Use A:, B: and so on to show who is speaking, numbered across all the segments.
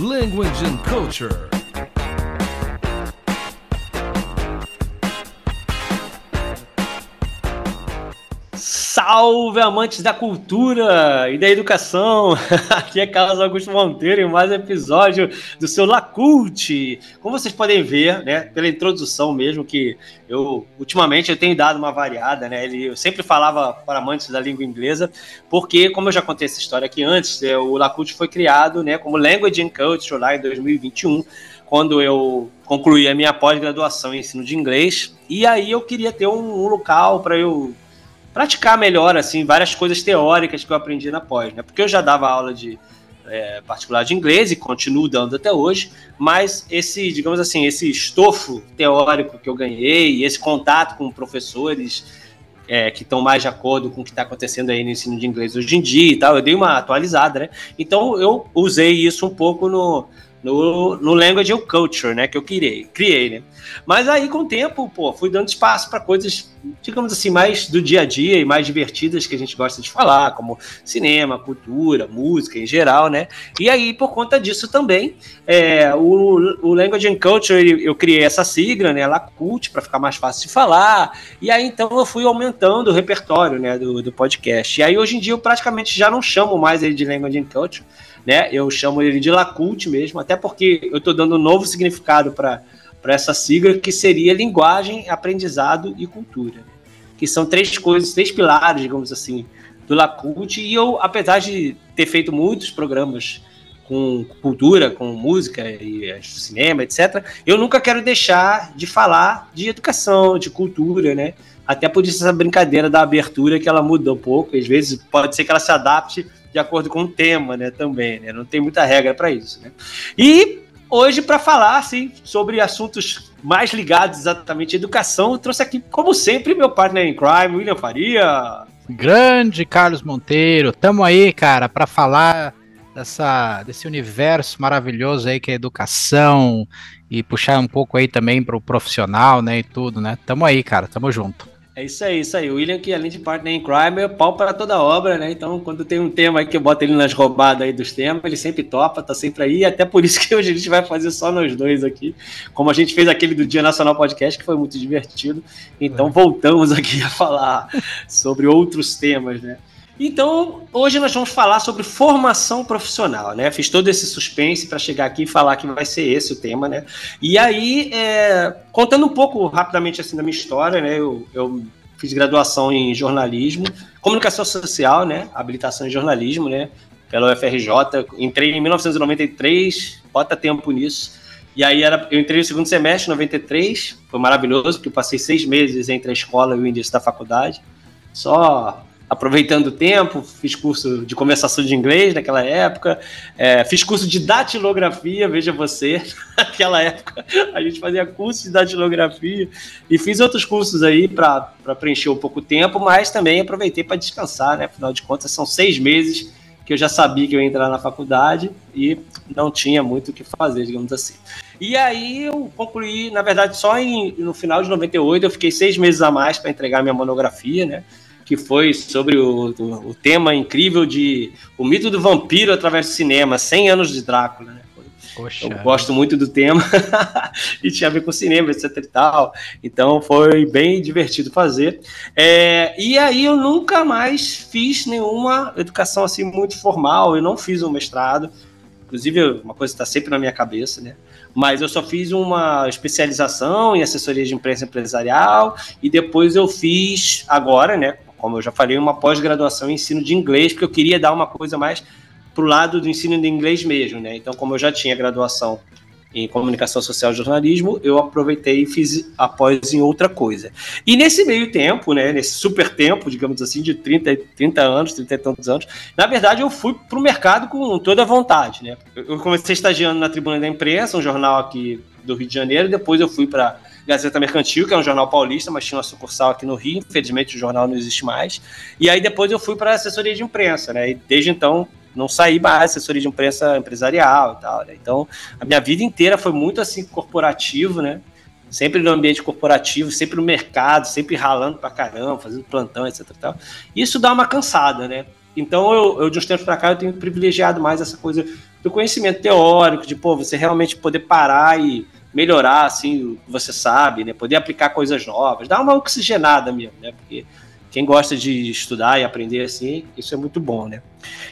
A: Language and Culture.
B: Salve amantes da cultura e da educação! Aqui é Carlos Augusto Monteiro em mais um episódio do seu Lacult. Como vocês podem ver, né, pela introdução mesmo, que eu ultimamente eu tenho dado uma variada, né? Eu sempre falava para amantes da língua inglesa, porque como eu já contei essa história aqui antes, é, o Lacult foi criado, né, como Language and Culture lá em 2021 quando eu concluí a minha pós-graduação em ensino de inglês. E aí eu queria ter um, um local para eu praticar melhor, assim, várias coisas teóricas que eu aprendi na pós, né? Porque eu já dava aula de é, particular de inglês e continuo dando até hoje, mas esse, digamos assim, esse estofo teórico que eu ganhei, esse contato com professores é, que estão mais de acordo com o que está acontecendo aí no ensino de inglês hoje em dia e tal, eu dei uma atualizada, né? Então eu usei isso um pouco no, no, no Language and Culture, né, que eu criei, criei, né? Mas aí com o tempo, pô, fui dando espaço para coisas, digamos assim, mais do dia a dia e mais divertidas que a gente gosta de falar, como cinema, cultura, música em geral, né? E aí por conta disso também, é, o, o Language and Culture eu criei essa sigla, né, LACULT, para ficar mais fácil de falar. E aí então eu fui aumentando o repertório, né, do, do podcast. E aí hoje em dia eu praticamente já não chamo mais ele de Language and Culture né? Eu chamo ele de Lacult mesmo, até porque eu estou dando um novo significado para essa sigla, que seria linguagem, aprendizado e cultura. Que são três coisas, três pilares, digamos assim, do Lacult. E eu, apesar de ter feito muitos programas com cultura, com música e cinema, etc., eu nunca quero deixar de falar de educação, de cultura, né? Até por isso essa brincadeira da abertura que ela muda um pouco, às vezes pode ser que ela se adapte de acordo com o tema, né, também, né? Não tem muita regra para isso, né? E hoje para falar assim sobre assuntos mais ligados exatamente à educação, eu trouxe aqui, como sempre, meu partner em crime, William Faria.
C: Grande Carlos Monteiro, tamo aí, cara, para falar dessa, desse universo maravilhoso aí que é a educação e puxar um pouco aí também para o profissional, né, e tudo, né? Tamo aí, cara, tamo junto.
B: É isso aí, isso aí. O William, que além de partner em crime, é pau para toda obra, né? Então, quando tem um tema aí que eu boto ele nas roubadas aí dos temas, ele sempre topa, tá sempre aí. Até por isso que hoje a gente vai fazer só nós dois aqui. Como a gente fez aquele do Dia Nacional Podcast, que foi muito divertido. Então, é. voltamos aqui a falar sobre outros temas, né? Então, hoje nós vamos falar sobre formação profissional, né? Fiz todo esse suspense para chegar aqui e falar que vai ser esse o tema, né? E aí, é, contando um pouco rapidamente assim da minha história, né? Eu, eu fiz graduação em jornalismo, comunicação social, né? Habilitação em jornalismo, né? Pela UFRJ. Entrei em 1993, bota tempo nisso. E aí era, eu entrei no segundo semestre, 93, foi maravilhoso, porque eu passei seis meses entre a escola e o início da faculdade. Só aproveitando o tempo, fiz curso de conversação de inglês naquela época, é, fiz curso de datilografia, veja você, naquela época a gente fazia curso de datilografia e fiz outros cursos aí para preencher um pouco o tempo, mas também aproveitei para descansar, né? Afinal de contas, são seis meses que eu já sabia que eu ia entrar na faculdade e não tinha muito o que fazer, digamos assim. E aí eu concluí, na verdade, só em, no final de 98, eu fiquei seis meses a mais para entregar minha monografia, né? Que foi sobre o, o, o, tema incrível de o mito do vampiro através do cinema, 100 anos de Drácula, né? Poxa. Eu gosto muito do tema e tinha a ver com cinema, etc e tal. Então foi bem divertido fazer. É, e aí eu nunca mais fiz nenhuma educação assim muito formal. Eu não fiz um mestrado. Inclusive, uma coisa que está sempre na minha cabeça, né? Mas eu só fiz uma especialização em assessoria de imprensa empresarial e depois eu fiz agora, né? Como eu já falei, uma pós-graduação em ensino de inglês, porque eu queria dar uma coisa mais para o lado do ensino de inglês mesmo, né? Então, como eu já tinha graduação em comunicação social e jornalismo, eu aproveitei e fiz após em outra coisa. E nesse meio tempo, né, nesse super tempo, digamos assim, de 30, 30 anos, 30 e tantos anos, na verdade eu fui para o mercado com toda a vontade, né? Eu comecei estagiando na Tribuna da Imprensa, um jornal aqui do Rio de Janeiro, depois eu fui para Gazeta Mercantil, que é um jornal paulista, mas tinha uma sucursal aqui no Rio. Infelizmente, o jornal não existe mais. E aí depois eu fui para assessoria de imprensa, né? E desde então não saí mais assessoria de imprensa empresarial e tal, né? Então, a minha vida inteira foi muito assim corporativo, né? Sempre no ambiente corporativo, sempre no mercado, sempre ralando pra caramba, fazendo plantão, etc. Tal. Isso dá uma cansada, né? Então, eu, eu de uns tempos para cá, eu tenho privilegiado mais essa coisa do conhecimento teórico, de, pô, você realmente poder parar e melhorar, assim, o que você sabe, né? Poder aplicar coisas novas, dar uma oxigenada mesmo, né? Porque quem gosta de estudar e aprender assim, isso é muito bom, né?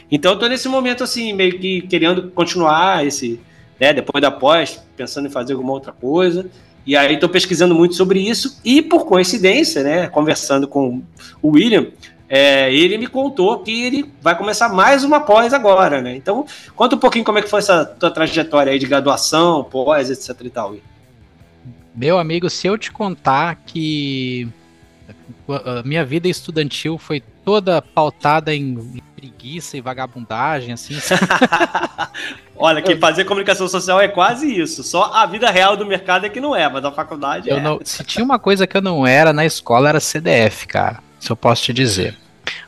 B: Então, eu tô nesse momento, assim, meio que querendo continuar esse, né? Depois da pós, pensando em fazer alguma outra coisa. E aí estou pesquisando muito sobre isso e por coincidência, né, conversando com o William, é, ele me contou que ele vai começar mais uma pós agora, né? Então, conta um pouquinho como é que foi essa tua trajetória aí de graduação, pós, etc e tal.
C: Meu amigo, se eu te contar que a minha vida estudantil foi toda pautada em preguiça e vagabundagem, assim.
B: Olha, que fazer comunicação social é quase isso. Só a vida real do mercado é que não é, mas a faculdade
C: eu
B: é.
C: Não, se tinha uma coisa que eu não era na escola, era CDF, cara. Isso eu posso te dizer.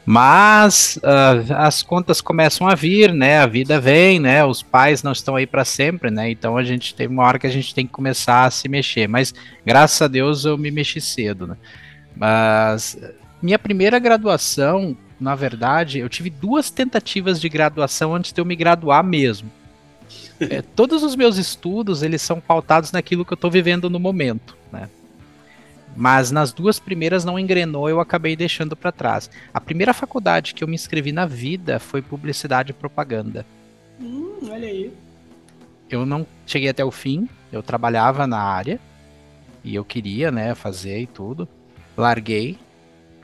C: Mas uh, as contas começam a vir, né? A vida vem, né? Os pais não estão aí para sempre, né? Então a gente tem uma hora que a gente tem que começar a se mexer. Mas graças a Deus eu me mexi cedo, né? Mas minha primeira graduação, na verdade, eu tive duas tentativas de graduação antes de eu me graduar mesmo. É, todos os meus estudos eles são pautados naquilo que eu estou vivendo no momento, né? Mas nas duas primeiras não engrenou, eu acabei deixando para trás. A primeira faculdade que eu me inscrevi na vida foi publicidade e propaganda.
B: Hum, olha aí.
C: Eu não cheguei até o fim, eu trabalhava na área e eu queria, né, fazer e tudo. Larguei.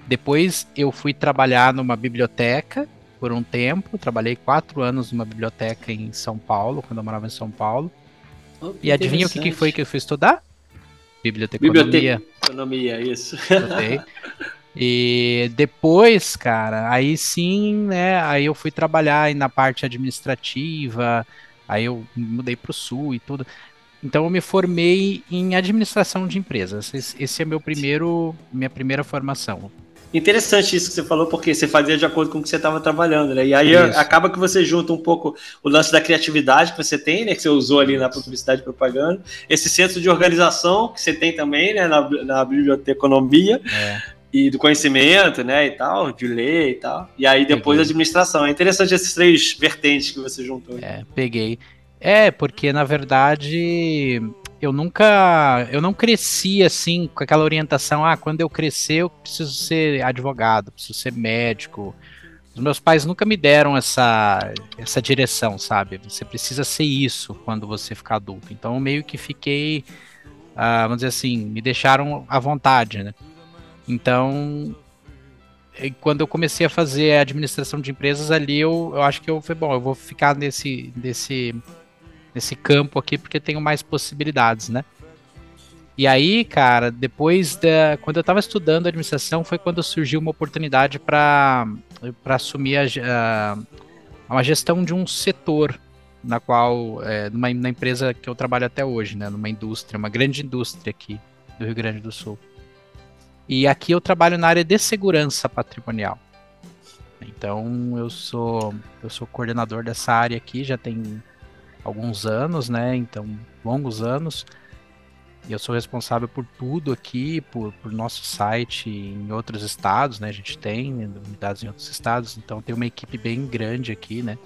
C: Depois eu fui trabalhar numa biblioteca por um tempo. Trabalhei quatro anos numa biblioteca em São Paulo, quando eu morava em São Paulo. Oh, e adivinha o que, que foi que eu fui estudar?
B: Biblioteconomia. Biblioteconomia, isso.
C: E depois, cara, aí sim, né? Aí eu fui trabalhar na parte administrativa, aí eu mudei para o sul e tudo. Então eu me formei em administração de empresas. Esse, esse é meu primeiro, minha primeira formação.
B: Interessante isso que você falou, porque você fazia de acordo com o que você estava trabalhando, né? E aí isso. acaba que você junta um pouco o lance da criatividade que você tem, né? Que você usou ali na publicidade e propaganda, esse centro de organização que você tem também, né? Na, na biblioteconomia. É. E do conhecimento, né, e tal, de ler e tal. E aí depois a administração. É interessante esses três vertentes que você juntou.
C: É, peguei. É, porque na verdade eu nunca, eu não cresci assim com aquela orientação, ah, quando eu crescer eu preciso ser advogado, preciso ser médico. Os meus pais nunca me deram essa essa direção, sabe? Você precisa ser isso quando você ficar adulto. Então eu meio que fiquei, ah, vamos dizer assim, me deixaram à vontade, né? Então, quando eu comecei a fazer a administração de empresas ali, eu, eu acho que eu falei, bom, eu vou ficar nesse, nesse nesse campo aqui porque tenho mais possibilidades, né? E aí, cara, depois da. Quando eu estava estudando administração, foi quando surgiu uma oportunidade para assumir a, a, uma gestão de um setor, na qual. É, numa, na empresa que eu trabalho até hoje, né? Numa indústria, uma grande indústria aqui do Rio Grande do Sul. E aqui eu trabalho na área de segurança patrimonial. Então eu sou eu sou coordenador dessa área aqui, já tem alguns anos, né? Então, longos anos. E eu sou responsável por tudo aqui, por, por nosso site em outros estados, né? A gente tem unidades em outros estados, então tem uma equipe bem grande aqui, né?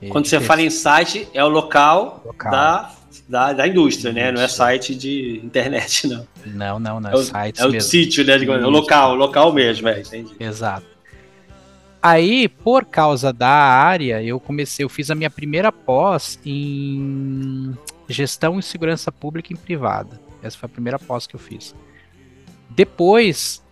B: E Quando você fala em site, é o local, local. Da, da, da indústria, né? Não é site de internet, não.
C: Não, não, não.
B: É, é o, é o sítio, né? É o local, o local mesmo, é, entendi.
C: Exato. Aí, por causa da área, eu comecei, eu fiz a minha primeira pós em gestão e segurança pública em privada. Essa foi a primeira pós que eu fiz. Depois,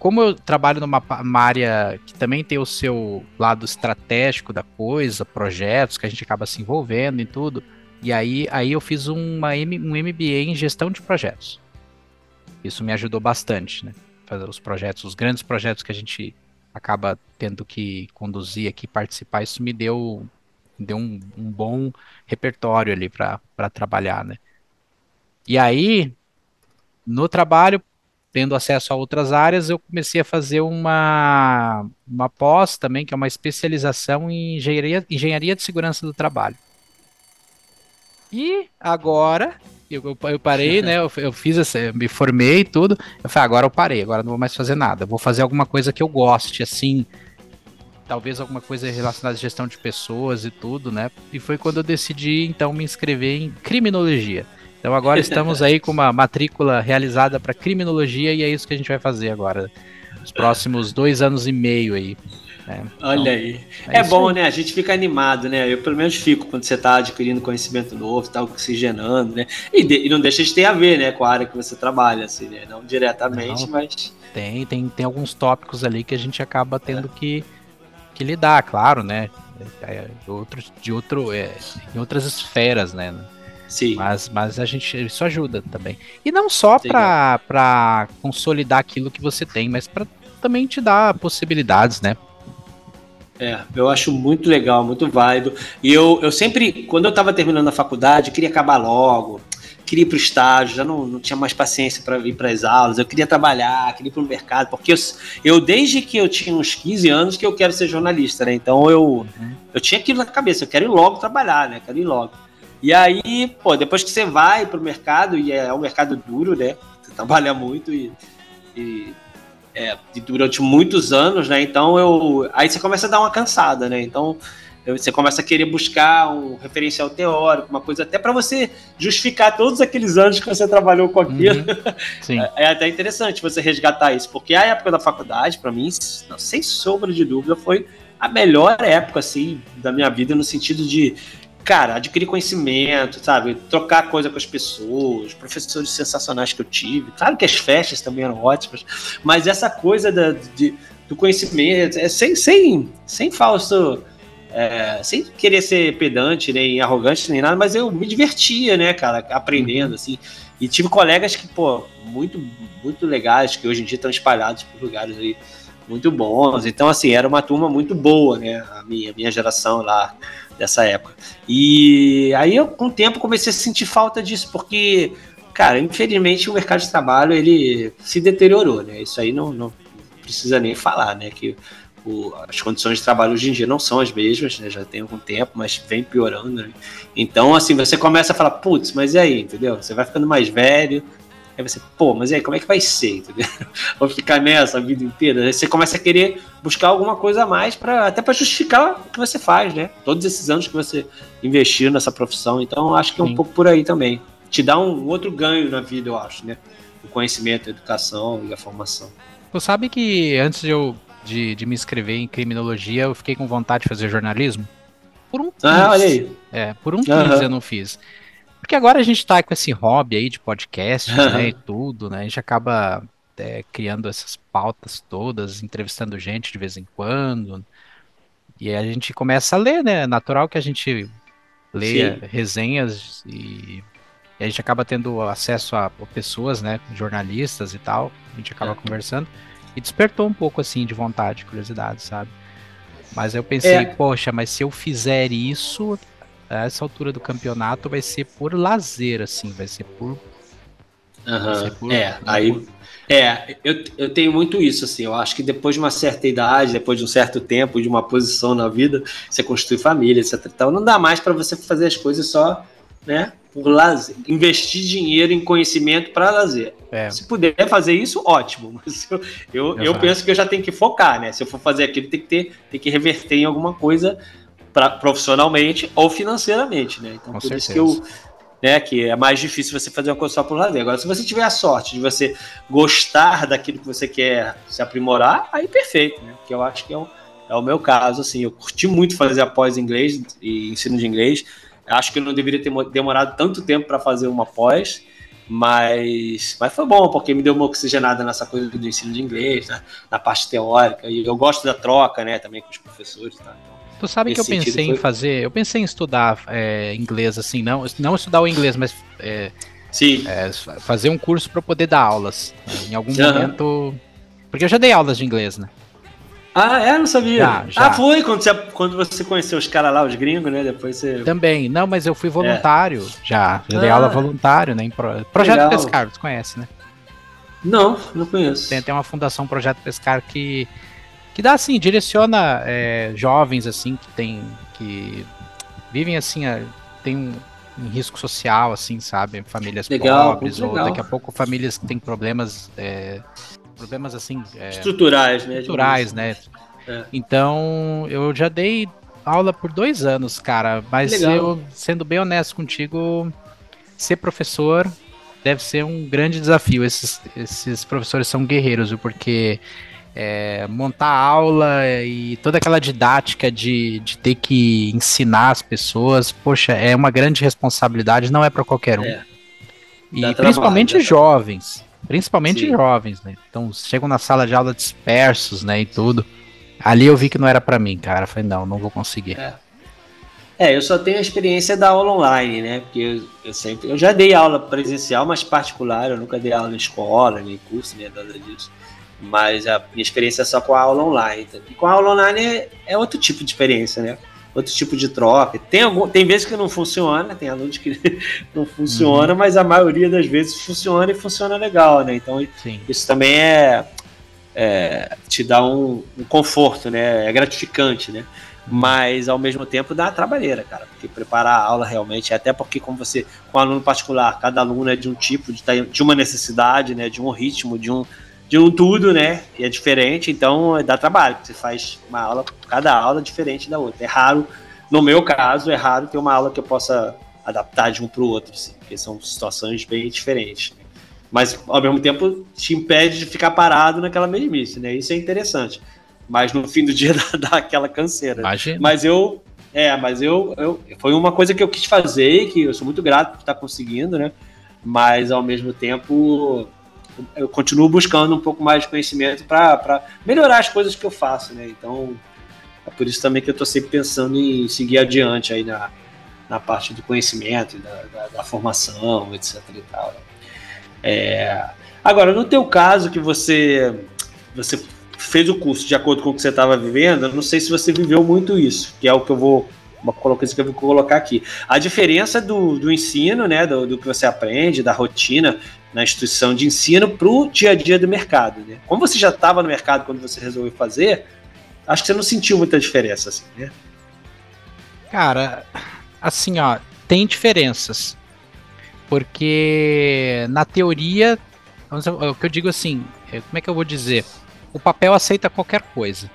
C: como eu trabalho numa área que também tem o seu lado estratégico da coisa, projetos que a gente acaba se envolvendo em tudo, e aí, aí eu fiz uma, um MBA em gestão de projetos. Isso me ajudou bastante, né? Fazer os projetos, os grandes projetos que a gente acaba tendo que conduzir aqui, participar, isso me deu, deu um, um bom repertório ali para trabalhar, né? E aí, no trabalho, tendo acesso a outras áreas, eu comecei a fazer uma, uma pós também, que é uma especialização em engenharia, engenharia de segurança do trabalho. E agora eu, eu, parei, né? Eu, eu fiz essa, eu me formei e tudo. Eu falei, agora eu parei, agora não vou mais fazer nada. Vou fazer alguma coisa que eu goste, assim. talvez alguma coisa relacionada à gestão de pessoas e tudo, né? E foi quando eu decidi então me inscrever em criminologia. Então agora estamos aí com uma matrícula realizada para criminologia e é isso que a gente vai fazer agora, os próximos dois anos e meio aí.
B: Olha então, aí. É, é bom, aí. né? A gente fica animado, né? Eu pelo menos fico quando você está adquirindo conhecimento novo, está oxigenando, né? E, de, e, não deixa de ter a ver, né, com a área que você trabalha, assim, né? Não diretamente, não, mas.
C: Tem, tem, tem alguns tópicos ali que a gente acaba tendo é. que, que lidar, claro, né? É, outros, de outro, é, em outras esferas, né? Sim. Mas, mas a gente isso ajuda também. E não só para consolidar aquilo que você tem, mas para também te dar possibilidades, né?
B: É, eu acho muito legal, muito válido. E eu, eu sempre, quando eu estava terminando a faculdade, eu queria acabar logo, queria ir para o estágio, já não, não tinha mais paciência para ir para as aulas, eu queria trabalhar, queria ir para o mercado, porque eu, eu, desde que eu tinha uns 15 anos, que eu quero ser jornalista, né? Então eu, uhum. eu tinha aquilo na cabeça, eu quero ir logo trabalhar, né? Quero ir logo. E aí, pô, depois que você vai para o mercado, e é, é um mercado duro, né? Você trabalha muito e, e é, durante muitos anos, né? Então eu. Aí você começa a dar uma cansada, né? Então você começa a querer buscar um referencial teórico, uma coisa até para você justificar todos aqueles anos que você trabalhou com aquilo. Uhum. É, é, até interessante você resgatar isso, porque a época da faculdade, para mim, sem sombra de dúvida, foi a melhor época assim da minha vida no sentido de cara, adquirir conhecimento, sabe? Trocar coisa com as pessoas, professores sensacionais que eu tive. Claro que as festas também eram ótimas, mas essa coisa da, de, do conhecimento, é sem, sem, sem falso. É, sem querer ser pedante, nem arrogante, nem nada, mas eu me divertia, né, cara, aprendendo, assim. E tive colegas que, pô, muito, muito legais, que hoje em dia estão espalhados por lugares aí muito bons. Então, assim, era uma turma muito boa, né? A minha, a minha geração lá dessa época. E aí eu, com o tempo, comecei a sentir falta disso, porque, cara, infelizmente o mercado de trabalho ele se deteriorou, né? Isso aí não, não precisa nem falar, né? Que o, as condições de trabalho hoje em dia não são as mesmas, né? Já tem algum tempo, mas vem piorando, né? Então, assim, você começa a falar, putz, mas e aí, entendeu? Você vai ficando mais velho, Aí você, pô, mas e aí, como é que vai ser? Entendeu? Vou ficar nessa a vida inteira. Aí você começa a querer buscar alguma coisa a mais, pra, até para justificar o que você faz, né? Todos esses anos que você investiu nessa profissão. Então, acho que é um Sim. pouco por aí também. Te dá um outro ganho na vida, eu acho, né? O conhecimento, a educação e a formação.
C: Tu sabe que antes de eu de, de me inscrever em criminologia, eu fiquei com vontade de fazer jornalismo? Por um
B: Ah, olha aí.
C: É, por um uhum. eu não fiz. Porque agora a gente tá com esse hobby aí de podcast, né, e tudo, né? A gente acaba é, criando essas pautas todas, entrevistando gente de vez em quando. E a gente começa a ler, né? É natural que a gente leia Sim. resenhas e, e, a gente acaba tendo acesso a, a, pessoas, né? Jornalistas e tal. A gente acaba é. conversando. E despertou um pouco, assim, de vontade, curiosidade, sabe? Mas eu pensei, é. poxa, mas se eu fizer isso, a essa altura do campeonato vai ser por lazer, assim, vai ser por.
B: Uhum. Ser por é, aí. É, eu, eu tenho muito isso, assim. Eu acho que depois de uma certa idade, depois de um certo tempo, de uma posição na vida, você construi família, etc. Então não dá mais para você fazer as coisas só, né? Por lazer. Investir dinheiro em conhecimento para lazer. É. Se puder fazer isso, ótimo. Mas eu, eu, eu, penso que eu já tenho que focar, né? Se eu for fazer aquilo, tem que ter, tem que reverter em alguma coisa pra, profissionalmente ou financeiramente, né? Então, Com por certeza. isso que eu. Né, que é mais difícil você fazer uma coisa só por lazer. Agora, se você tiver a sorte de você gostar daquilo que você quer se aprimorar, aí perfeito, né? Que eu acho que é o, é o meu caso, assim. Eu curti muito fazer a pós inglês e ensino de inglês. Acho que eu não deveria ter demorado tanto tempo para fazer uma pós, mas, mas foi bom, porque me deu uma oxigenada nessa coisa do ensino de inglês, né, na parte teórica. E eu gosto da troca, né, também com os professores. Tá? Então,
C: Tu sabe que eu pensei foi... em fazer, eu pensei em estudar é, inglês assim, não, não estudar o inglês, mas é,
B: Sim.
C: É, fazer um curso para poder dar aulas. Né? Em algum uhum. momento, porque eu já dei aulas de inglês, né?
B: Ah, é? Não sabia. Já, já. Ah, foi quando você, quando você conheceu os caras lá, os gringos, né? Depois você.
C: Também. Não, mas eu fui voluntário é. já. Dei ah, aula voluntário, né? Em pro... Projeto Legal. Pescar, você conhece, né?
B: Não, não conheço.
C: Tem, tem uma fundação Projeto Pescar que que dá assim, direciona é, jovens assim que tem que vivem assim, tem um, um, risco social assim, sabe, famílias legal, pobres ou legal. daqui a pouco famílias que têm problemas é, problemas assim
B: é, estruturais, né?
C: Estruturais, né? É. Então, eu já dei aula por dois anos, cara. Mas Legal. eu, sendo bem honesto contigo, ser professor deve ser um grande desafio. Esses, esses professores são guerreiros? Porque é, montar aula e toda aquela didática de, de ter que ensinar as pessoas, poxa, é uma grande responsabilidade, não é para qualquer um. É. E principalmente trabalho, jovens, principalmente Sim. jovens, né? Então chegam na sala de aula dispersos, né, e tudo. Ali eu vi que não era para mim, cara. falei, não, não vou conseguir.
B: É. é. eu só tenho a experiência da aula online, né? Porque eu, eu, sempre. Eu já dei aula presencial, mas particular, eu nunca dei aula em escola, nem curso, nem nada disso. Mas a minha experiência é só com a aula online. E com a aula online é, é outro tipo de experiência, né? Outro tipo de troca. Tem, algum, tem vezes que não funciona, tem alunos que não funciona, uhum. mas a maioria das vezes funciona e funciona legal, né? Então Sim. isso também é, é, te dá um, um, conforto, né? É gratificante, né? Mas ao mesmo tempo dá trabalheira, cara, porque preparar a aula realmente, até porque como você, com um aluno particular, cada aluno é de um tipo, de, de uma necessidade, né? De um ritmo, de um de um tudo, né? E é diferente, então dá trabalho. Você faz uma aula, cada aula é diferente da outra. É raro, no meu caso, é raro ter uma aula que eu possa adaptar de um para o outro, assim, porque são situações bem diferentes. Né? Mas ao mesmo tempo te impede de ficar parado naquela mesmice, né? Isso é interessante. Mas no fim do dia dá, dá aquela canseira. Imagina. Mas eu, é, mas eu, eu, foi uma coisa que eu quis fazer, que eu sou muito grato por estar conseguindo, né? Mas ao mesmo tempo eu continuo buscando um pouco mais de conhecimento para melhorar as coisas que eu faço, né? Então, é por isso também que eu estou sempre pensando em seguir adiante aí na, na parte do conhecimento, da, da, da formação, etc e tal. É... Agora, no teu caso que você, você fez o curso de acordo com o que você estava vivendo, eu não sei se você viveu muito isso, que é o que eu vou uma coisa que eu vou colocar aqui. A diferença do, do ensino, né, do, do que você aprende, da rotina, na instituição de ensino para o dia a dia do mercado. Né? Como você já estava no mercado quando você resolveu fazer, acho que você não sentiu muita diferença, assim, né?
C: Cara, assim, ó, tem diferenças. Porque na teoria, o que eu digo assim, é, como é que eu vou dizer? O papel aceita qualquer coisa,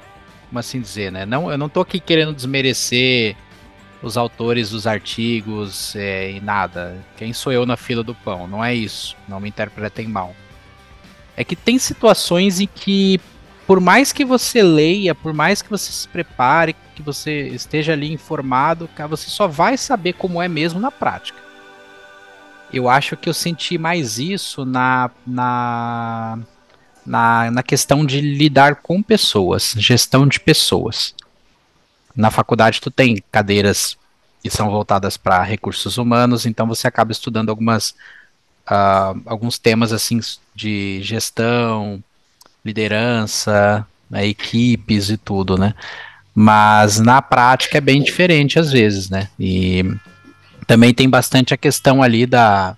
C: como assim dizer, né? Não, eu não tô aqui querendo desmerecer os autores dos artigos é, e nada. Quem sou eu na fila do pão? Não é isso. Não me interpretem mal. É que tem situações em que, por mais que você leia, por mais que você se prepare, que você esteja ali informado, você só vai saber como é mesmo na prática. Eu acho que eu senti mais isso na, na, na, na questão de lidar com pessoas, gestão de pessoas na faculdade tu tem cadeiras que são voltadas para recursos humanos, então você acaba estudando algumas uh, alguns temas assim de gestão, liderança, né, equipes e tudo, né? Mas na prática é bem diferente às vezes, né? E também tem bastante a questão ali da,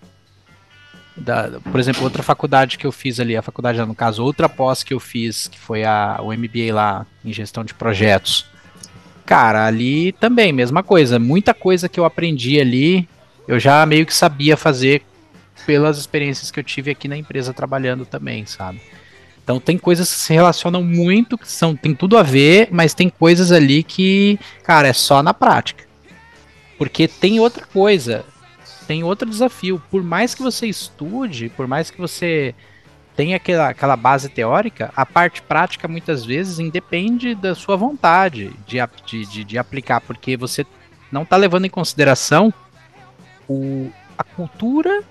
C: da, por exemplo, outra faculdade que eu fiz ali, a faculdade, no caso, outra pós que eu fiz, que foi a, o MBA lá em gestão de projetos. Cara, ali também, mesma coisa. Muita coisa que eu aprendi ali, eu já meio que sabia fazer pelas experiências que eu tive aqui na empresa trabalhando também, sabe? Então tem coisas que se relacionam muito, que são, tem tudo a ver, mas tem coisas ali que, cara, é só na prática. Porque tem outra coisa, tem outro desafio. Por mais que você estude, por mais que você tem aquela, aquela base teórica, a parte prática muitas vezes independe da sua vontade de, de, de, de aplicar, porque você não está levando em consideração o, a cultura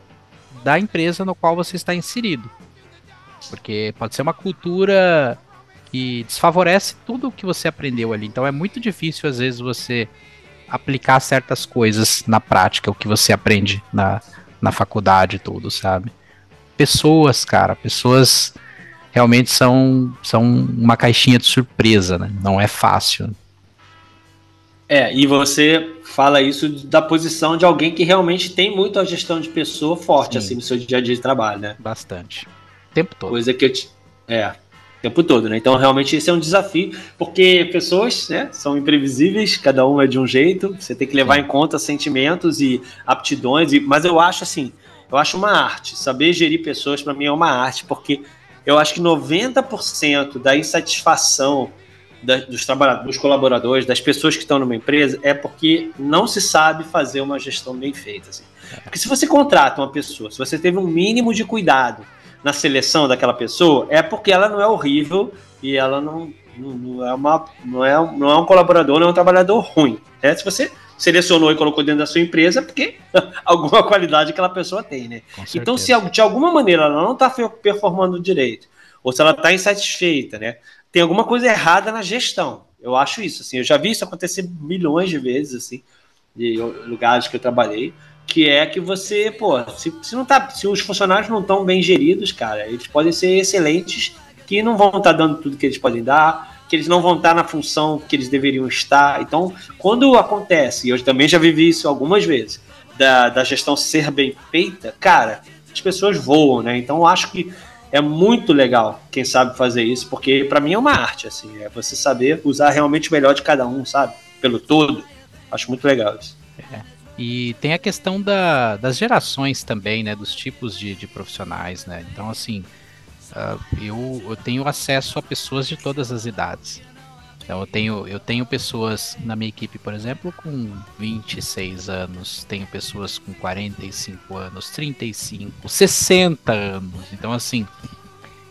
C: da empresa no qual você está inserido. Porque pode ser uma cultura que desfavorece tudo o que você aprendeu ali. Então é muito difícil, às vezes, você aplicar certas coisas na prática, o que você aprende na, na faculdade e tudo, sabe? Pessoas, cara. Pessoas realmente são, são uma caixinha de surpresa, né? Não é fácil.
B: É, e você fala isso da posição de alguém que realmente tem muito a gestão de pessoa forte, Sim. assim, no seu dia a dia de trabalho, né?
C: Bastante. O tempo todo.
B: Coisa que eu te... É, o tempo todo, né? Então, realmente, esse é um desafio, porque pessoas, né, são imprevisíveis, cada um é de um jeito, você tem que levar Sim. em conta sentimentos e aptidões, e... mas eu acho assim, eu acho uma arte. Saber gerir pessoas, para mim, é uma arte, porque eu acho que 90% da insatisfação da, dos trabalhadores, dos colaboradores, das pessoas que estão numa empresa, é porque não se sabe fazer uma gestão bem feita. Assim. Porque se você contrata uma pessoa, se você teve um mínimo de cuidado na seleção daquela pessoa, é porque ela não é horrível e ela não, não, não é, uma, não, é, não é um colaborador, não é um trabalhador ruim. Né? Se você selecionou e colocou dentro da sua empresa, porque alguma qualidade aquela pessoa tem, né? Então, se de alguma maneira ela não está performando direito, ou se ela está insatisfeita, né? Tem alguma coisa errada na gestão. Eu acho isso, assim. Eu já vi isso acontecer milhões de vezes, assim, de lugares que eu trabalhei, que é que você, pô, se, se não tá, se os funcionários não estão bem geridos, cara, eles podem ser excelentes, que não vão estar tá dando tudo que eles podem dar, que eles não vão estar na função que eles deveriam estar. Então, quando acontece, e eu também já vivi isso algumas vezes, da, da gestão ser bem feita, cara, as pessoas voam, né? Então, acho que é muito legal quem sabe fazer isso, porque para mim é uma arte, assim, é você saber usar realmente o melhor de cada um, sabe? Pelo todo. Acho muito legal isso.
C: É. E tem a questão da, das gerações também, né? Dos tipos de, de profissionais, né? Então, assim, eu, eu tenho acesso a pessoas de todas as idades. Então eu tenho, eu tenho pessoas na minha equipe, por exemplo, com 26 anos, tenho pessoas com 45 anos, 35, 60 anos. Então assim,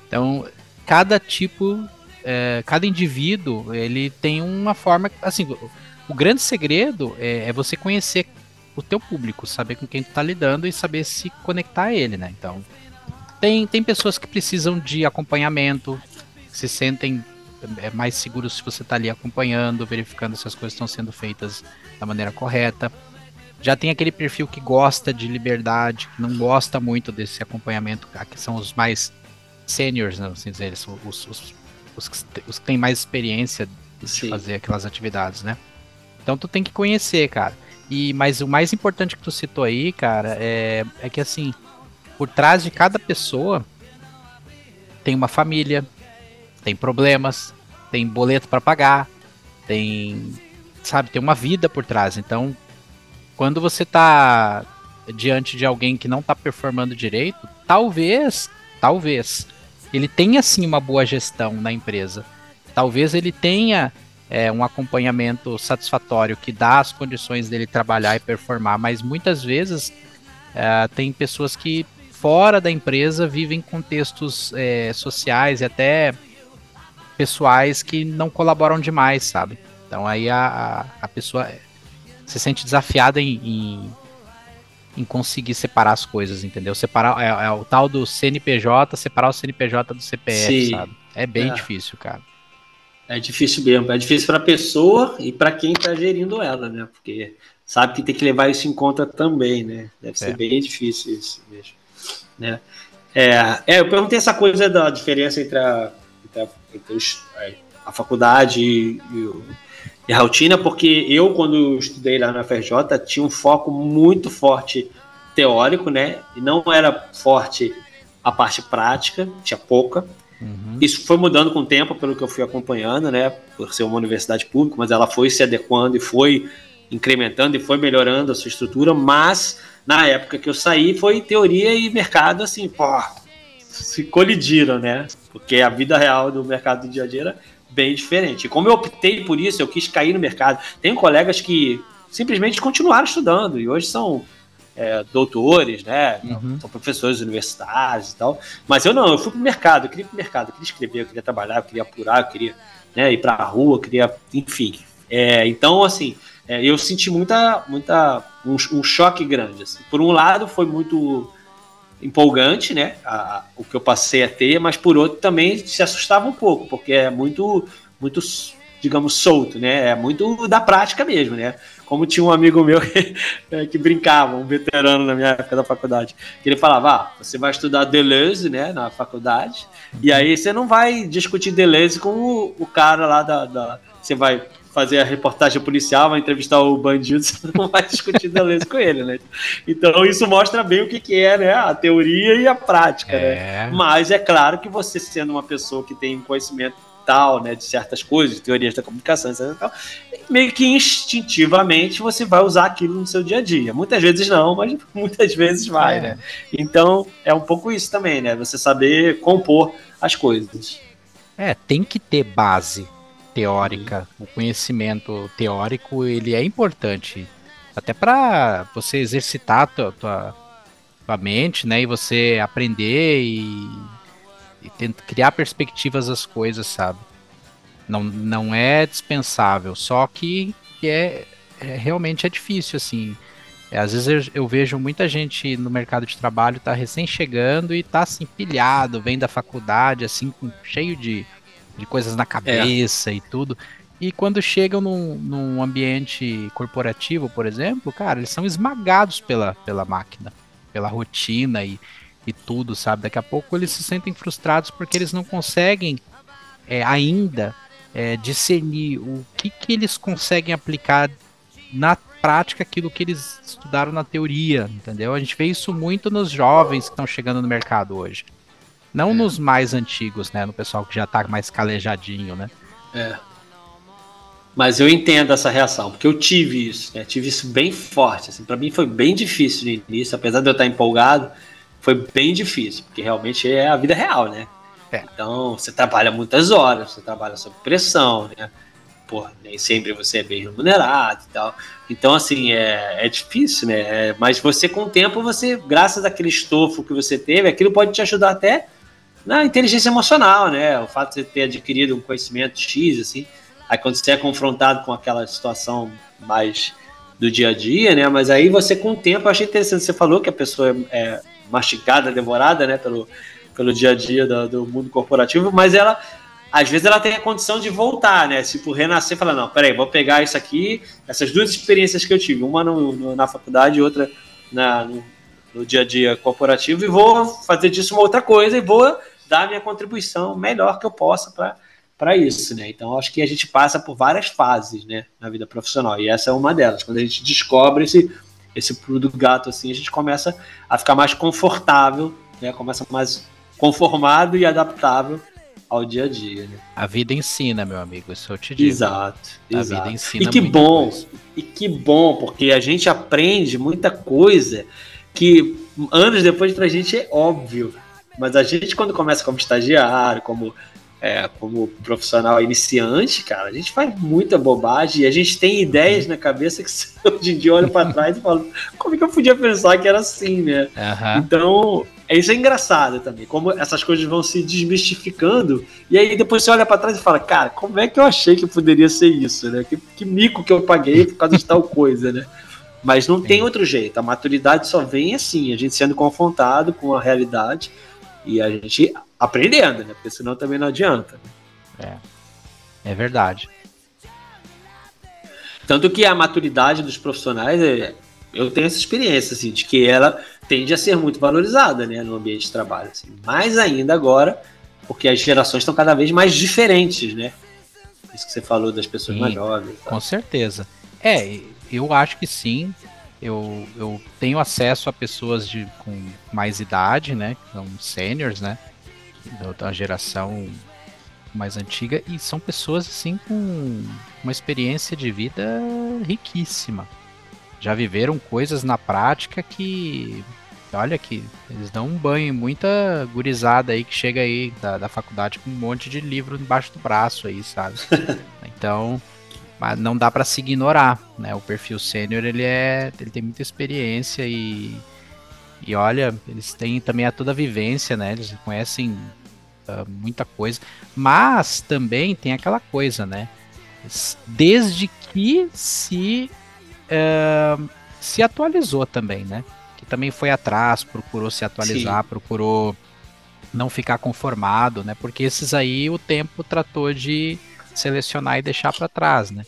C: então cada tipo, é, cada indivíduo, ele tem uma forma, assim, o, o grande segredo é, é, você conhecer o teu público, saber com quem tu tá lidando e saber se conectar a ele, né? Então, tem, tem pessoas que precisam de acompanhamento, se sentem é, mais seguros se você está ali acompanhando, verificando se as coisas estão sendo feitas da maneira correta. Já tem aquele perfil que gosta de liberdade, que não gosta muito desse acompanhamento, que são os mais seniors, não assim dizer, os, os, os, os, que, os que têm mais experiência de Sim. fazer aquelas atividades, né? Então tu tem que conhecer, cara. E mas o mais importante que tu citou aí, cara, é, é que assim, por trás de cada pessoa tem uma família, tem problemas, tem boleto para pagar, tem, sabe, tem uma vida por trás. Então, quando você tá diante de alguém que não tá performando direito, talvez, talvez ele tenha sim uma boa gestão na empresa. Talvez ele tenha é, um acompanhamento satisfatório que dá as condições dele trabalhar e performar, mas muitas vezes é, tem pessoas que fora da empresa vivem contextos é, sociais e até pessoais que não colaboram demais, sabe? Então aí a, a, pessoa se sente desafiada em, em, em, conseguir separar as coisas, entendeu? Separar é, é, o tal do CNPJ, separar o CNPJ do CPF, Sim. sabe? É bem é. difícil, cara.
B: É difícil mesmo. É difícil para a pessoa e para quem está gerindo ela, né? Porque sabe que tem que levar isso em conta também, né? Deve ser é. bem difícil isso mesmo. Né? É, é, eu perguntei essa coisa da diferença entre a, entre a, entre os, a faculdade e, e, a rotina, porque eu, quando estudei lá na FRJ, tinha um foco muito forte teórico, né? E não era forte a parte prática, tinha pouca. Uhum. Isso foi mudando com o tempo, pelo que eu fui acompanhando, né? Por ser uma universidade pública, mas ela foi se adequando e foi incrementando e foi melhorando a sua estrutura, mas na época que eu saí, foi teoria e mercado, assim, pô, se colidiram, né? Porque a vida real do mercado do dia a dia era bem diferente. E como eu optei por isso, eu quis cair no mercado. Tenho colegas que simplesmente continuaram estudando e hoje são é, doutores, né? Uhum. São professores universitários e tal. Mas eu não, eu fui pro mercado, eu queria ir pro mercado, eu queria escrever, eu queria trabalhar, eu queria apurar, eu queria né, ir pra rua, eu queria, enfim. É, então, assim, é, eu senti muita, muita um, um, choque grande. Assim. Por um lado, foi muito empolgante, né? A, a, o que eu passei a ter, mas por outro também se assustava um pouco, porque é muito, muito, digamos, solto, né? É muito da prática mesmo, né? Como tinha um amigo meu que, é, que brincava, um veterano na minha época da faculdade, que ele falava: ah, você vai estudar Deleuze, né, na faculdade, e aí você não vai discutir Deleuze com o, o cara lá da, da você vai fazer a reportagem policial, vai entrevistar o bandido, você não vai discutir Deleuze com ele, né? Então isso mostra bem o que, que é, né? A teoria e a prática, né? é. né? Mas é claro que você sendo uma pessoa que tem conhecimento tal, né, de certas coisas, de teorias da comunicação, etc, tal, meio que instintivamente você vai usar aquilo no seu dia a dia. Muitas vezes não, mas muitas vezes vai, é. né? Então é um pouco isso também, né? Você saber compor as coisas.
C: É, tem que ter base teórica, o conhecimento teórico, ele é importante. Até para você exercitar a tua, tua, tua, mente, né? E você aprender e, e tentar criar perspectivas das coisas, sabe? Não, não é dispensável, só que é, é realmente é difícil, assim. É, às vezes eu, eu, vejo muita gente no mercado de trabalho tá recém chegando e tá assim pilhado, vem da faculdade assim com, cheio de, de coisas na cabeça é. e tudo. E quando chegam num, num, ambiente corporativo, por exemplo, cara, eles são esmagados pela, pela máquina, pela rotina e, e tudo, sabe? Daqui a pouco eles se sentem frustrados porque eles não conseguem é, ainda é, discernir o que, que eles conseguem aplicar na prática aquilo que eles estudaram na teoria, entendeu? A gente vê isso muito nos jovens que estão chegando no mercado hoje. Não é. nos mais antigos, né? No pessoal que já está mais calejadinho, né?
B: É. Mas eu entendo essa reação, porque eu tive isso, né? Tive isso bem forte. Assim, para mim foi bem difícil no início, apesar de eu estar empolgado, foi bem difícil, porque realmente é a vida real, né? É. Então, você trabalha muitas horas, você trabalha sob pressão, né? Porra, nem sempre você é bem remunerado e tal. Então, assim, é, é difícil, né? É, mas você, com o tempo, você, graças àquele estofo que você teve, aquilo pode te ajudar até na inteligência emocional, né? O fato de você ter adquirido um conhecimento X, assim. Aí, quando você é confrontado com aquela situação mais do dia a dia, né? Mas aí você, com o tempo, eu achei interessante. Você falou que a pessoa é mastigada, devorada, né? Pelo, pelo dia a dia do, do mundo corporativo, mas ela às vezes ela tem a condição de voltar, né? Tipo, renascer e falar, não, peraí, vou pegar isso aqui, essas duas experiências que eu tive, uma no, no, na faculdade e outra na, no, no, dia a dia corporativo, e vou fazer disso uma outra coisa e vou dar a minha contribuição melhor que eu possa para isso, né? Então, acho que a gente passa por várias fases, né, na vida profissional, e essa é uma delas. Quando a gente descobre esse, esse pulo do gato, assim, a gente começa a ficar mais confortável, né? Começa mais conformado e adaptável ao dia a dia. Né?
C: A vida ensina, meu amigo, isso eu te digo.
B: Exato. A exato. vida ensina. E que bom, coisa. e que bom, porque a gente aprende muita coisa que anos depois pra gente é óbvio. Mas a gente, quando começa como estagiário, como é, como profissional iniciante, cara, a gente faz muita bobagem e a gente tem ideias na cabeça que hoje em dia olho para trás e falo, como é que eu podia pensar que era assim, né? Uhum. Então, é isso é engraçado também, como essas coisas vão se desmistificando e aí depois você olha para trás e fala, cara, como é que eu achei que poderia ser isso, né? Que, que mico que eu paguei por causa de tal coisa, né? Mas não tem outro jeito, a maturidade só vem assim, a gente sendo confrontado com a realidade e a gente aprendendo, né? Porque senão também não adianta.
C: É, é verdade.
B: Tanto que a maturidade dos profissionais, é, eu tenho essa experiência, assim, de que ela tende a ser muito valorizada, né, no ambiente de trabalho. Assim. Mais ainda agora, porque as gerações estão cada vez mais diferentes, né? Isso que você falou das pessoas sim, mais jovens.
C: Com certeza. É, eu acho que sim. Eu, eu tenho acesso a pessoas de, com mais idade, né? Que são seniors, né? da geração mais antiga e são pessoas assim com uma experiência de vida riquíssima. Já viveram coisas na prática que olha que eles dão um banho muita gurizada aí que chega aí da, da faculdade com um monte de livro embaixo do braço aí, sabe? então, mas não dá para se ignorar, né? O perfil sênior ele é, ele tem muita experiência e e olha, eles têm também a toda a vivência, né? Eles conhecem uh, muita coisa. Mas também tem aquela coisa, né? Desde que se, uh, se atualizou também, né? Que também foi atrás, procurou se atualizar, Sim. procurou não ficar conformado, né? Porque esses aí o tempo tratou de selecionar e deixar para trás, né?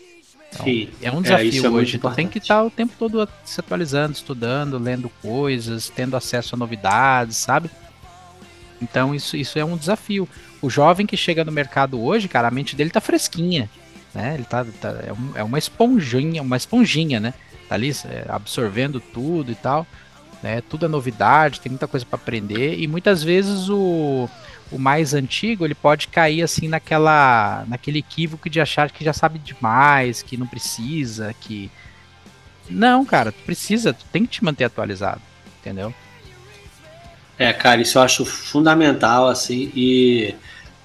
C: Então, é um é, desafio é, hoje. Tu tem que estar o tempo todo se atualizando, estudando, lendo coisas, tendo acesso a novidades, sabe? Então isso, isso é um desafio. O jovem que chega no mercado hoje, cara, a mente dele tá fresquinha, né? Ele tá, tá é, um, é, uma esponjinha, uma esponjinha, né? Tá ali é, absorvendo tudo e tal, né? Tudo é novidade, tem muita coisa para aprender e muitas vezes o o mais antigo, ele pode cair assim naquela naquele equívoco de achar que já sabe demais, que não precisa, que não, cara, tu precisa, tu tem que te manter atualizado, entendeu?
B: É, cara, isso eu acho fundamental, assim, e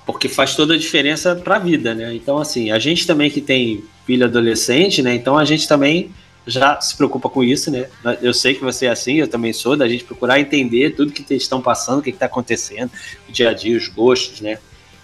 B: porque faz toda a diferença para a vida, né? Então, assim, a gente também que tem filho adolescente, né? Então a gente também já se preocupa com isso, né? Eu sei que você é assim, eu também sou, da gente procurar entender tudo que estão passando, o que está acontecendo, o dia a dia, os gostos, né?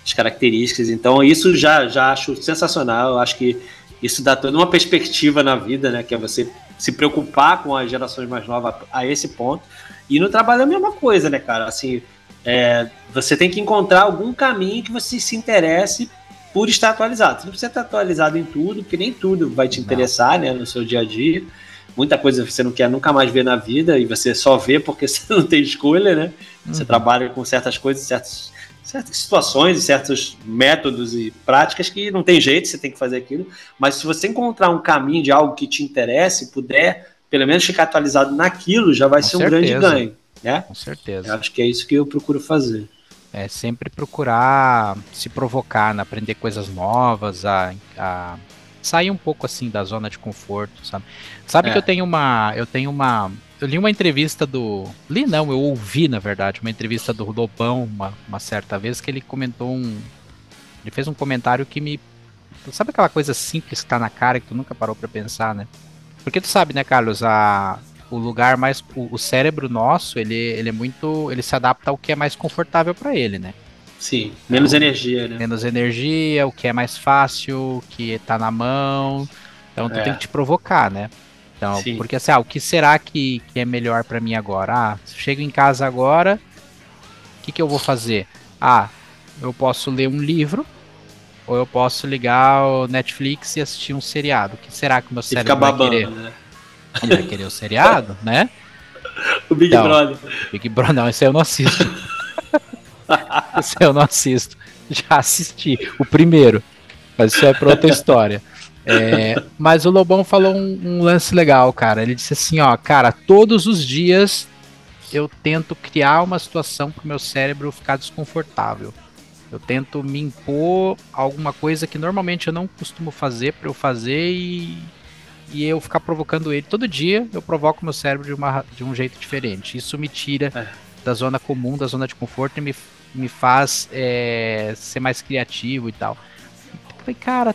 B: As características. Então, isso já, já acho sensacional. Eu acho que isso dá toda uma perspectiva na vida, né? Que é você se preocupar com as gerações mais novas a esse ponto. E no trabalho é a mesma coisa, né, cara? Assim, é, você tem que encontrar algum caminho que você se interesse por estar atualizado. Você não precisa estar atualizado em tudo, porque nem tudo vai te interessar né, no seu dia a dia. Muita coisa você não quer nunca mais ver na vida e você só vê porque você não tem escolha, né? Você uhum. trabalha com certas coisas, certas, certas situações, certos métodos e práticas que não tem jeito, você tem que fazer aquilo. Mas se você encontrar um caminho de algo que te interesse, puder, pelo menos ficar atualizado naquilo, já vai com ser um grande ganho né?
C: Com certeza.
B: Eu acho que é isso que eu procuro fazer.
C: É sempre procurar se provocar, né? aprender coisas novas, a, a sair um pouco assim da zona de conforto, sabe? Sabe é. que eu tenho uma, eu tenho uma, eu li uma entrevista do, li não, eu ouvi na verdade uma entrevista do Lobão uma, uma certa vez que ele comentou um, ele fez um comentário que me, sabe aquela coisa simples que tá na cara que tu nunca parou para pensar, né? Porque tu sabe, né, Carlos, a o lugar mais. O, o, cérebro nosso, ele, ele é muito. Ele se adapta ao que é mais confortável para ele, né?
B: Sim, menos então, energia, né?
C: Menos energia, o que é mais fácil, o que tá na mão. Então tu é. tem que te provocar, né? Então, Sim. porque assim, ah, o que será que, que é melhor para mim agora? Ah, chego em casa agora, o que, que eu vou fazer? Ah, eu posso ler um livro, ou eu posso ligar o Netflix e assistir um seriado. O que será que o meu cérebro vai babando, querer? Né? Ele vai querer o seriado, né?
B: O Big então, Brother.
C: Big Brother, não, esse aí eu não assisto. esse aí eu não assisto. Já assisti, o primeiro. Mas isso é pra outra história. É, mas o Lobão falou um, um, lance legal, cara. Ele disse assim, ó, cara, todos os dias eu tento criar uma situação pro meu cérebro ficar desconfortável. Eu tento me impor alguma coisa que normalmente eu não costumo fazer para eu fazer e e eu ficar provocando ele todo dia, eu provoco meu cérebro de, uma, de um jeito diferente. Isso me tira é. da zona comum, da zona de conforto e me, me faz é, ser mais criativo e tal. Eu falei, cara,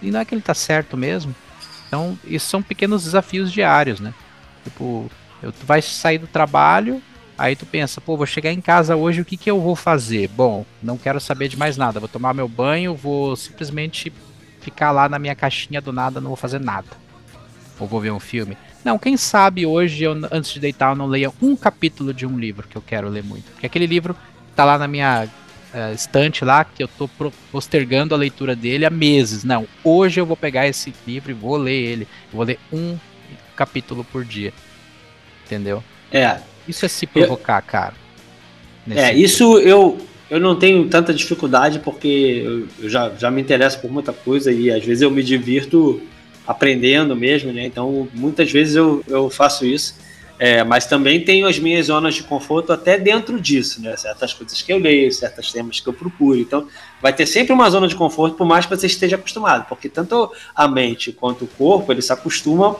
C: e não é que ele tá certo mesmo? Então, isso são pequenos desafios diários, né? Tipo, eu, tu vai sair do trabalho, aí tu pensa, pô, vou chegar em casa hoje, o que que eu vou fazer? Bom, não quero saber de mais nada, vou tomar meu banho, vou simplesmente ficar lá na minha caixinha do nada, não vou fazer nada ou vou ver um filme. Não, quem sabe hoje, eu, antes de deitar, eu não leia um capítulo de um livro que eu quero ler muito. Porque aquele livro tá lá na minha uh, estante lá, que eu tô postergando a leitura dele há meses. Não, hoje eu vou pegar esse livro e vou ler ele. Eu vou ler um capítulo por dia. Entendeu?
B: É.
C: Isso é se provocar, eu, cara.
B: É, isso eu, eu não tenho tanta dificuldade porque eu, eu já, já me interesso por muita coisa e às vezes eu me divirto aprendendo mesmo, né? Então, muitas vezes eu, eu faço isso. É, mas também tenho as minhas zonas de conforto até dentro disso, né? Certas coisas que eu leio, certos temas que eu procuro. Então, vai ter sempre uma zona de conforto, por mais que você esteja acostumado, porque tanto a mente quanto o corpo, eles se acostumam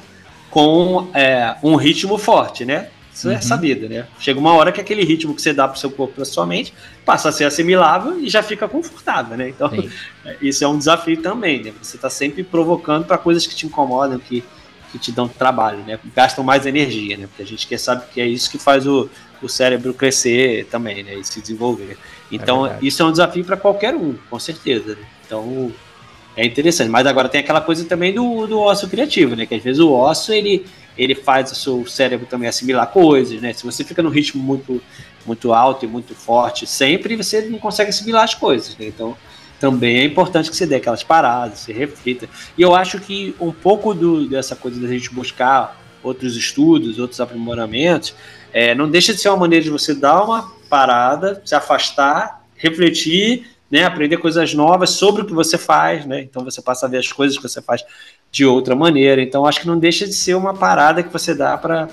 B: com é, um ritmo forte, né? Isso é uhum. é sabido, né? Chega uma hora que aquele ritmo que você dá para o seu corpo, para sua mente, passa a ser assimilável e já fica confortável, né? Então, Sim. isso é um desafio também, né? Você está sempre provocando para coisas que te incomodam, que, que te dão trabalho, né? Gastam mais energia, né? Porque a gente quer saber que é isso que faz o, o cérebro crescer também, né? E se desenvolver. Então, é isso é um desafio para qualquer um, com certeza. Né? Então, é interessante. Mas agora tem aquela coisa também do, do ócio criativo, né? Que às vezes o ócio, ele ele faz o seu cérebro também assimilar coisas, né? Se você fica no ritmo muito, muito alto e muito forte sempre, você não consegue assimilar as coisas, né? Então, também é importante que você dê aquelas paradas, você reflita. E eu acho que um pouco do, dessa coisa da gente buscar outros estudos, outros aprimoramentos, é, não deixa de ser uma maneira de você dar uma parada, se afastar, refletir, né, aprender coisas novas sobre o que você faz, né? Então você passa a ver as coisas que você faz de outra maneira. Então acho que não deixa de ser uma parada que você dá para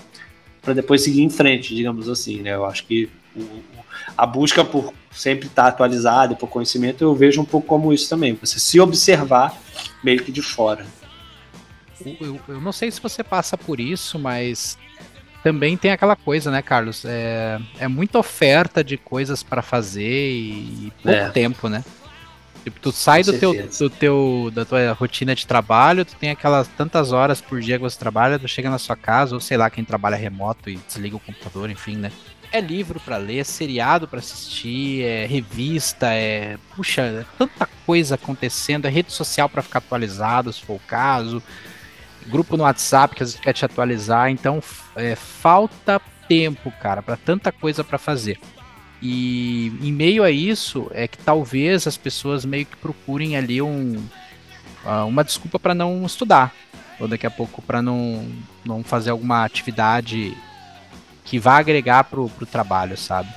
B: depois seguir em frente, digamos assim. Né? Eu acho que o, a busca por sempre estar atualizado, por conhecimento, eu vejo um pouco como isso também. Você se observar meio que de fora.
C: Eu, eu não sei se você passa por isso, mas também tem aquela coisa, né, Carlos? É, é muita oferta de coisas para fazer e pouco é. tempo, né? Tipo, tu sai do teu, do teu, da tua rotina de trabalho, tu tem aquelas tantas horas por dia que você trabalha, tu chega na sua casa, ou sei lá, quem trabalha remoto e desliga o computador, enfim, né? É livro para ler, é seriado para assistir, é revista, é. Puxa, é tanta coisa acontecendo, é rede social para ficar atualizado, se for o caso, grupo no WhatsApp que às vezes quer te atualizar, então é, falta tempo, cara, para tanta coisa para fazer. E em meio a isso é que talvez as pessoas meio que procurem ali um, ah, uma desculpa para não estudar, ou daqui a pouco para não, não fazer alguma atividade que vá agregar pro, pro trabalho, sabe?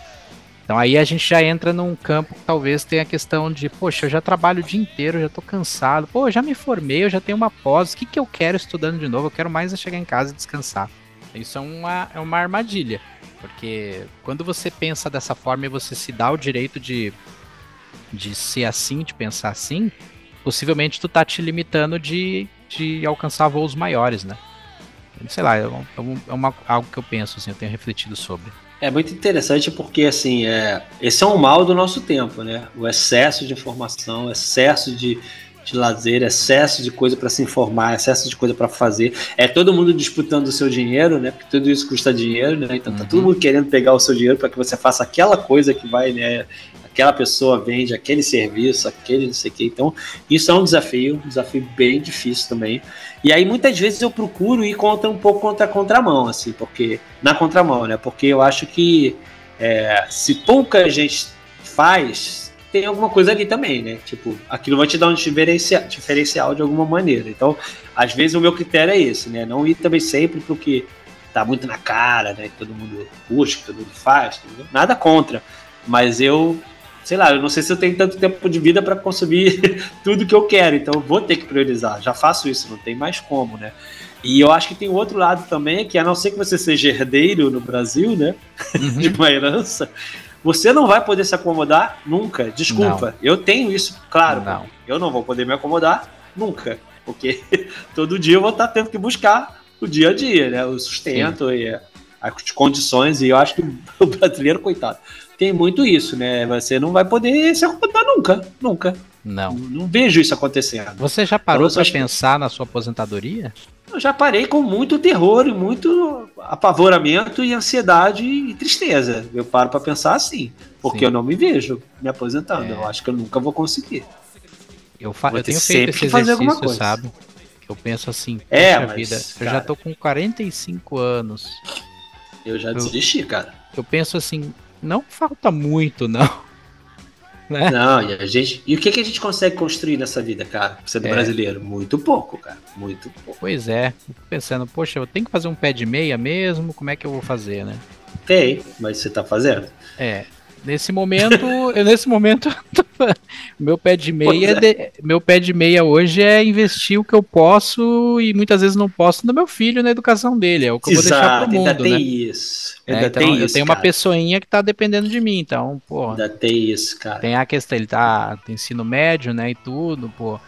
C: Então aí a gente já entra num campo que talvez tenha a questão de, poxa, eu já trabalho o dia inteiro, já tô cansado, pô, eu já me formei, eu já tenho uma pós, o que, que eu quero estudando de novo? Eu quero mais é chegar em casa e descansar. Isso é uma, é uma armadilha. Porque quando você pensa dessa forma e você se dá o direito de, de ser assim, de pensar assim, possivelmente tu tá te limitando de, de alcançar voos maiores, né? Sei lá, é, um, é uma, algo que eu penso, assim, eu tenho refletido sobre.
B: É muito interessante porque, assim, é, esse é um mal do nosso tempo, né? O excesso de informação, o excesso de, de lazer, excesso de coisa para se informar, excesso de coisa para fazer. É todo mundo disputando o seu dinheiro, né? Porque tudo isso custa dinheiro, né? Então tá todo uhum. mundo querendo pegar o seu dinheiro para que você faça aquela coisa que vai, né? Aquela pessoa vende aquele serviço, aquele não sei o que. Então, isso é um desafio, um desafio bem difícil também. E aí, muitas vezes, eu procuro ir contra um pouco contra a contramão, assim, porque. Na contramão, né? Porque eu acho que é, se pouca gente faz, tem alguma coisa ali também, né? Tipo, aquilo vai te dar um diferencial, diferencial de alguma maneira. Então, às vezes o meu critério é esse, né? Não ir também sempre porque tá muito na cara, né? Que todo mundo busca, todo mundo faz, entendeu? nada contra. Mas eu, sei lá, eu não sei se eu tenho tanto tempo de vida para consumir tudo que eu quero, então eu vou ter que priorizar. Já faço isso, não tem mais como, né? E eu acho que tem outro lado também, que a não ser que você seja herdeiro no Brasil, né? Uhum. de uma herança, você não vai poder se acomodar nunca. Desculpa. Não. Eu tenho isso, claro. Não. Eu não vou poder me acomodar nunca. Porque todo dia eu vou estar tendo que buscar o dia a dia, né? O sustento Sim. e as condições. E eu acho que o brasileiro, coitado, tem muito isso, né? Você não vai poder se acomodar nunca. Nunca.
C: Não.
B: Não, não vejo isso acontecendo.
C: Você já parou então, para pensar na sua aposentadoria?
B: eu já parei com muito terror e muito apavoramento e ansiedade e tristeza. Eu paro para pensar assim, porque Sim. eu não me vejo me aposentando. É. Eu acho que eu nunca vou conseguir.
C: Eu, fa eu tenho feito esse coisa. sabe? Eu penso assim,
B: é, mas,
C: vida, cara, eu já tô com 45 anos.
B: Eu já desisti, cara.
C: Eu penso assim, não falta muito, não.
B: Né? Não, e a gente. E o que, que a gente consegue construir nessa vida, cara? Sendo é. brasileiro? Muito pouco, cara. Muito pouco.
C: Pois é. Fico pensando, poxa, eu tenho que fazer um pé de meia mesmo? Como é que eu vou fazer, né?
B: Tem, mas você tá fazendo?
C: É. Nesse momento, eu, nesse momento, meu pé de meia, é. de, meu pé de meia hoje é investir o que eu posso e muitas vezes não posso no meu filho na educação dele, é o que eu vou deixar pro mundo,
B: ainda
C: né?
B: tem isso. É, ainda
C: é, então,
B: tem
C: eu tenho uma pessoinha que tá dependendo de mim, então, pô.
B: Ainda tem isso, cara.
C: Tem a questão, ele tá tem ensino médio, né, e tudo, pô.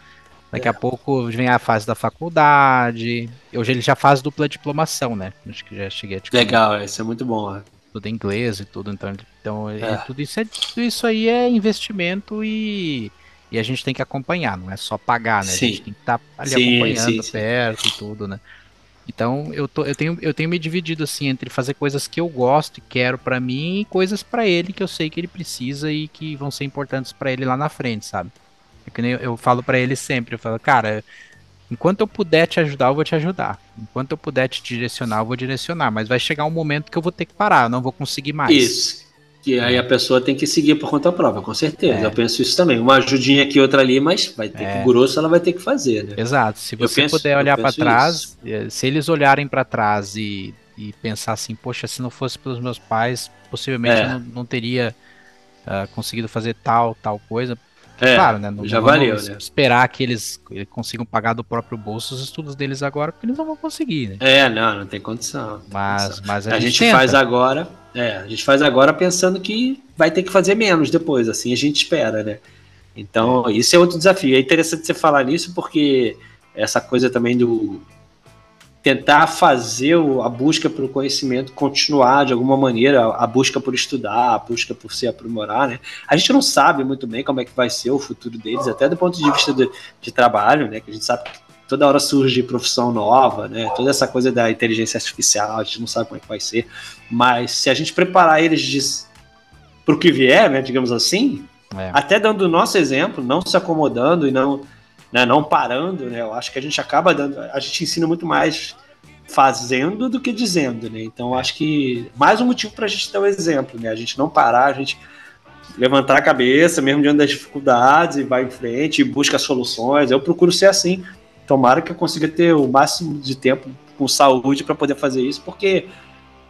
C: Daqui é. a pouco vem a fase da faculdade. Hoje ele já faz dupla diplomação, né? Acho que já cheguei a te
B: Legal, isso é muito bom,
C: tudo em inglês e tudo, então, então. É, tudo, isso é, tudo isso aí é investimento e, e a gente tem que acompanhar, não é só pagar, né? Sim. A gente tem que estar tá ali sim, acompanhando sim, perto e tudo, né? Então eu, tô, eu, tenho, eu tenho me dividido assim entre fazer coisas que eu gosto e quero para mim e coisas para ele que eu sei que ele precisa e que vão ser importantes para ele lá na frente, sabe? É que nem eu, eu falo para ele sempre, eu falo, cara, Enquanto eu puder te ajudar, eu vou te ajudar. Enquanto eu puder te direcionar, eu vou direcionar. Mas vai chegar um momento que eu vou ter que parar, eu não vou conseguir mais.
B: Isso. E aí a pessoa tem que seguir por conta própria, com certeza. É. Eu penso isso também. Uma ajudinha aqui, outra ali, mas vai ter é. que grosso, ela vai ter que fazer, né?
C: Exato. Se você penso, puder olhar para trás, isso. Eh, se eles olharem para trás e, e pensar assim, poxa, se não fosse pelos meus pais, possivelmente é. eu não, não teria uh, conseguido fazer tal, tal coisa. É, claro, né? Não,
B: já valeu, né?
C: Esperar que eles consigam pagar do próprio bolso os estudos deles agora, porque eles não vão conseguir, né?
B: É, não, não tem condição.
C: Tem mas,
B: condição.
C: mas
B: a, a gente, gente faz agora, é, a gente faz agora pensando que vai ter que fazer menos depois, assim a gente espera, né? Então, isso é outro desafio. É interessante você falar nisso porque essa coisa também do tentar fazer a busca pelo conhecimento continuar de alguma maneira, a busca por estudar, a busca por se aprimorar, né? A gente não sabe muito bem como é que vai ser o futuro deles, até do ponto de vista de, de trabalho, né? Que a gente sabe que toda hora surge profissão nova, né? Toda essa coisa da inteligência artificial, a gente não sabe como é que vai ser, mas se a gente preparar eles para o que vier, né? Digamos assim, é. até dando o nosso exemplo, não se acomodando e não né, não parando, né? Eu acho que a gente acaba dando, a gente ensina muito mais fazendo do que dizendo, né? Então acho que mais um motivo para a gente ter o um exemplo, né? A gente não parar, a gente levantar a cabeça mesmo diante das dificuldades e vai em frente e busca soluções. Eu procuro ser assim. Tomara que eu consiga ter o máximo de tempo com saúde para poder fazer isso, porque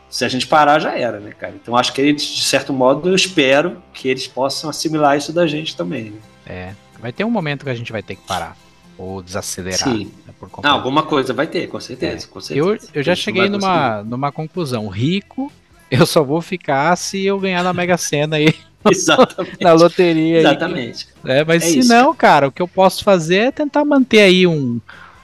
B: se a gente parar já era, né, cara? Então acho que eles, de certo modo, eu espero que eles possam assimilar isso da gente também. Né?
C: É, Vai ter um momento que a gente vai ter que parar. Ou desacelerar.
B: Sim. Né, Não, alguma coisa vai ter, com certeza. É. Com certeza.
C: Eu, eu já cheguei numa, numa conclusão. Rico, eu só vou ficar se eu ganhar na Mega Sena aí.
B: Exatamente.
C: na loteria.
B: Exatamente.
C: Aí. É, mas é se isso. não, cara, o que eu posso fazer é tentar manter aí um,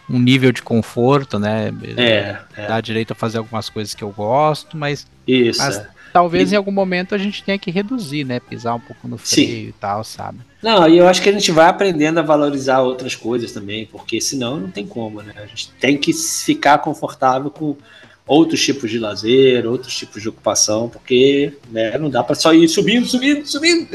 C: um nível de conforto, né?
B: É, é.
C: Dar direito a fazer algumas coisas que eu gosto, mas.
B: Isso.
C: Mas, é. Talvez e... em algum momento a gente tenha que reduzir, né? Pisar um pouco no freio Sim. e tal, sabe?
B: Não, e eu acho que a gente vai aprendendo a valorizar outras coisas também, porque senão não tem como, né? A gente tem que ficar confortável com outros tipos de lazer, outros tipos de ocupação, porque né, não dá para só ir subindo, subindo, subindo,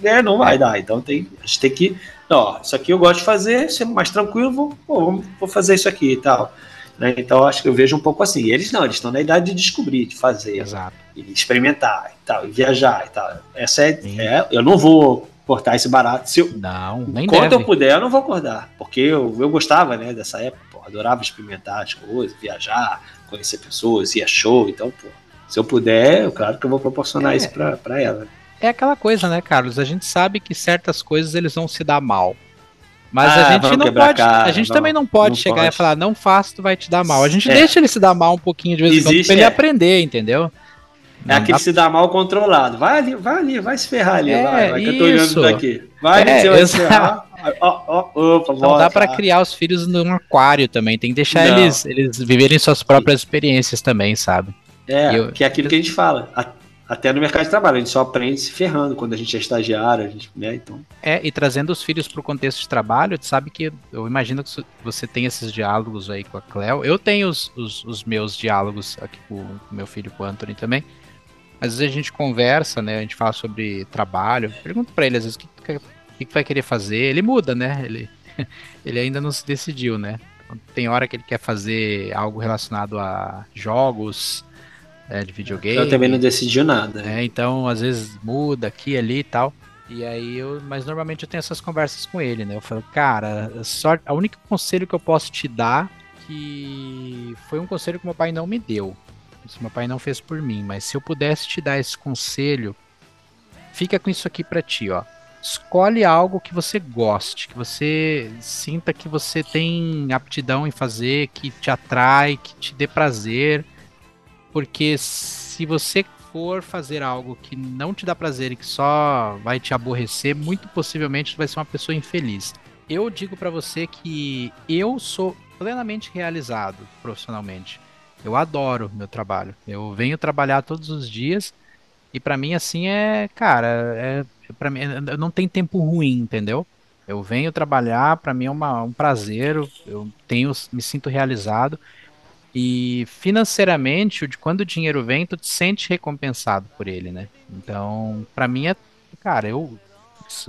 B: né? Não vai dar. Então tem, a gente tem que, ó, isso aqui eu gosto de fazer, ser mais tranquilo, vou, vou, vou fazer isso aqui e tal. Né? Então acho que eu vejo um pouco assim. Eles não, eles estão na idade de descobrir, de fazer,
C: Exato.
B: E experimentar e tal, e viajar e tal. Essa é, é, eu não vou cortar esse barato. Se eu,
C: não, nem
B: Quando
C: deve.
B: eu puder, eu não vou acordar, porque eu, eu gostava, né, dessa época, pô, adorava experimentar as coisas, viajar, conhecer pessoas, ir a show, então, pô, se eu puder, eu, claro que eu vou proporcionar é, isso para ela.
C: É aquela coisa, né, Carlos? A gente sabe que certas coisas eles vão se dar mal. Mas ah, a gente não pode. Cara, a gente também não pode não chegar pode. e falar, não faça, tu vai te dar mal. A gente é. deixa ele se dar mal um pouquinho de vez em quando pra ele é. aprender, entendeu?
B: É não aquele dá... se dá mal controlado. Vai ali, vai ali, vai se ferrar ali. É, vai, vai que eu tô olhando daqui. Vai ali, é, você vai se ferrar.
C: Oh, oh, opa, não dá para criar os filhos num aquário também. Tem que deixar eles, eles viverem suas próprias experiências também, sabe?
B: É, eu, que é aquilo que a gente fala até no mercado de trabalho, a gente só aprende se ferrando quando a gente é estagiário, a gente, né, então...
C: É, e trazendo os filhos para o contexto de trabalho, sabe que eu imagino que você tem esses diálogos aí com a Cleo, eu tenho os, os, os meus diálogos aqui com o meu filho, com o Anthony também, às vezes a gente conversa, né, a gente fala sobre trabalho, pergunto para ele às vezes o que, que, que vai querer fazer, ele muda, né, ele, ele ainda não se decidiu, né, tem hora que ele quer fazer algo relacionado a jogos, é, de videogame.
B: Eu também não decidiu nada.
C: É, então, às vezes muda aqui ali e tal. E aí eu, mas normalmente eu tenho essas conversas com ele, né? Eu falo, cara, só a única conselho que eu posso te dar que foi um conselho que meu pai não me deu. Isso meu pai não fez por mim, mas se eu pudesse te dar esse conselho, fica com isso aqui para ti, ó. Escolhe algo que você goste, que você sinta que você tem aptidão em fazer, que te atrai, que te dê prazer porque se você for fazer algo que não te dá prazer e que só vai te aborrecer, muito possivelmente você vai ser uma pessoa infeliz. Eu digo para você que eu sou plenamente realizado profissionalmente. Eu adoro meu trabalho. Eu venho trabalhar todos os dias e para mim assim é, cara, é para mim não tem tempo ruim, entendeu? Eu venho trabalhar, para mim é uma, um prazer, eu tenho me sinto realizado e financeiramente, quando o dinheiro vem, tu te sente recompensado por ele, né? Então, para mim é, cara, eu,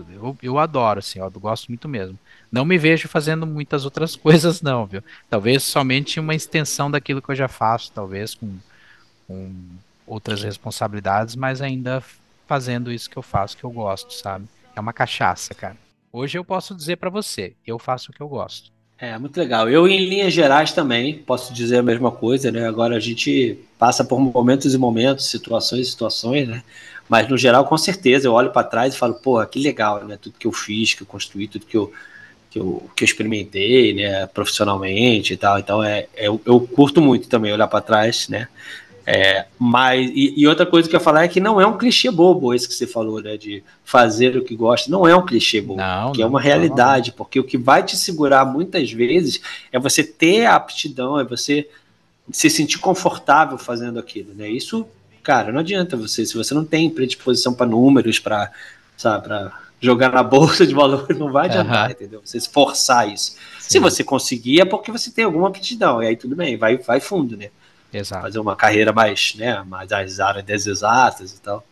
C: eu, eu adoro, assim, eu gosto muito mesmo. Não me vejo fazendo muitas outras coisas, não, viu? Talvez somente uma extensão daquilo que eu já faço, talvez com, com outras responsabilidades, mas ainda fazendo isso que eu faço, que eu gosto, sabe? É uma cachaça, cara. Hoje eu posso dizer para você, eu faço o que eu gosto.
B: É, muito legal. Eu, em linhas gerais, também posso dizer a mesma coisa, né? Agora a gente passa por momentos e momentos, situações e situações, né? Mas, no geral, com certeza, eu olho para trás e falo, pô, que legal, né? Tudo que eu fiz, que eu construí, tudo que eu, que eu, que eu experimentei, né? Profissionalmente e tal. Então, é, é eu curto muito também olhar para trás, né? É, mas, e, e, outra coisa que eu ia falar é que não é um clichê bobo esse que você falou, né? De fazer o que gosta. Não é um clichê bobo, não, que é uma realidade, não. porque o que vai te segurar muitas vezes é você ter a aptidão, é você se sentir confortável fazendo aquilo, né? Isso, cara, não adianta você, se você não tem predisposição para números, para, sabe, para jogar na bolsa de valores, não vai adiantar, uhum. entendeu? Você se forçar isso. Sim. Se você conseguir, é porque você tem alguma aptidão, e aí tudo bem, vai, vai fundo, né?
C: Exato.
B: Fazer uma carreira mais, né, mais as áreas exatas e tal.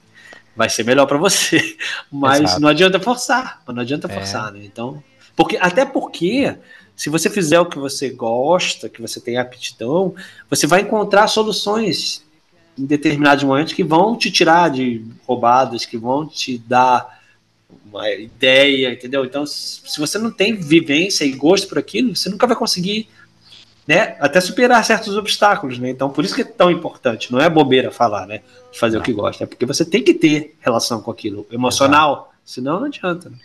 B: Vai ser melhor para você. Mas Exato. não adianta forçar, não adianta é. forçar, né? Então, porque até porque se você fizer o que você gosta, que você tem aptidão, você vai encontrar soluções em determinados momentos que vão te tirar de roubadas, que vão te dar uma ideia, entendeu? Então, se você não tem vivência e gosto por aquilo, você nunca vai conseguir, né, até superar certos obstáculos, né? Então, por isso que é tão importante, não é bobeira falar, né, de fazer não. o que gosta, é porque você tem que ter relação com aquilo emocional, Exato. senão não adianta. Né?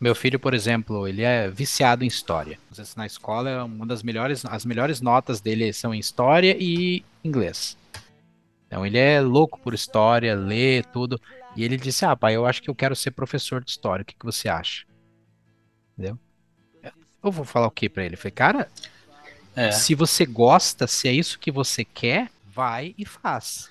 C: Meu filho, por exemplo, ele é viciado em história. Na escola, uma das melhores, as melhores notas dele são em história e inglês. Então ele é louco por história, lê tudo. E ele disse: Ah, pai, eu acho que eu quero ser professor de história. O que, que você acha? Entendeu? Eu vou falar o que para ele? Eu falei, cara, é. se você gosta, se é isso que você quer, vai e faz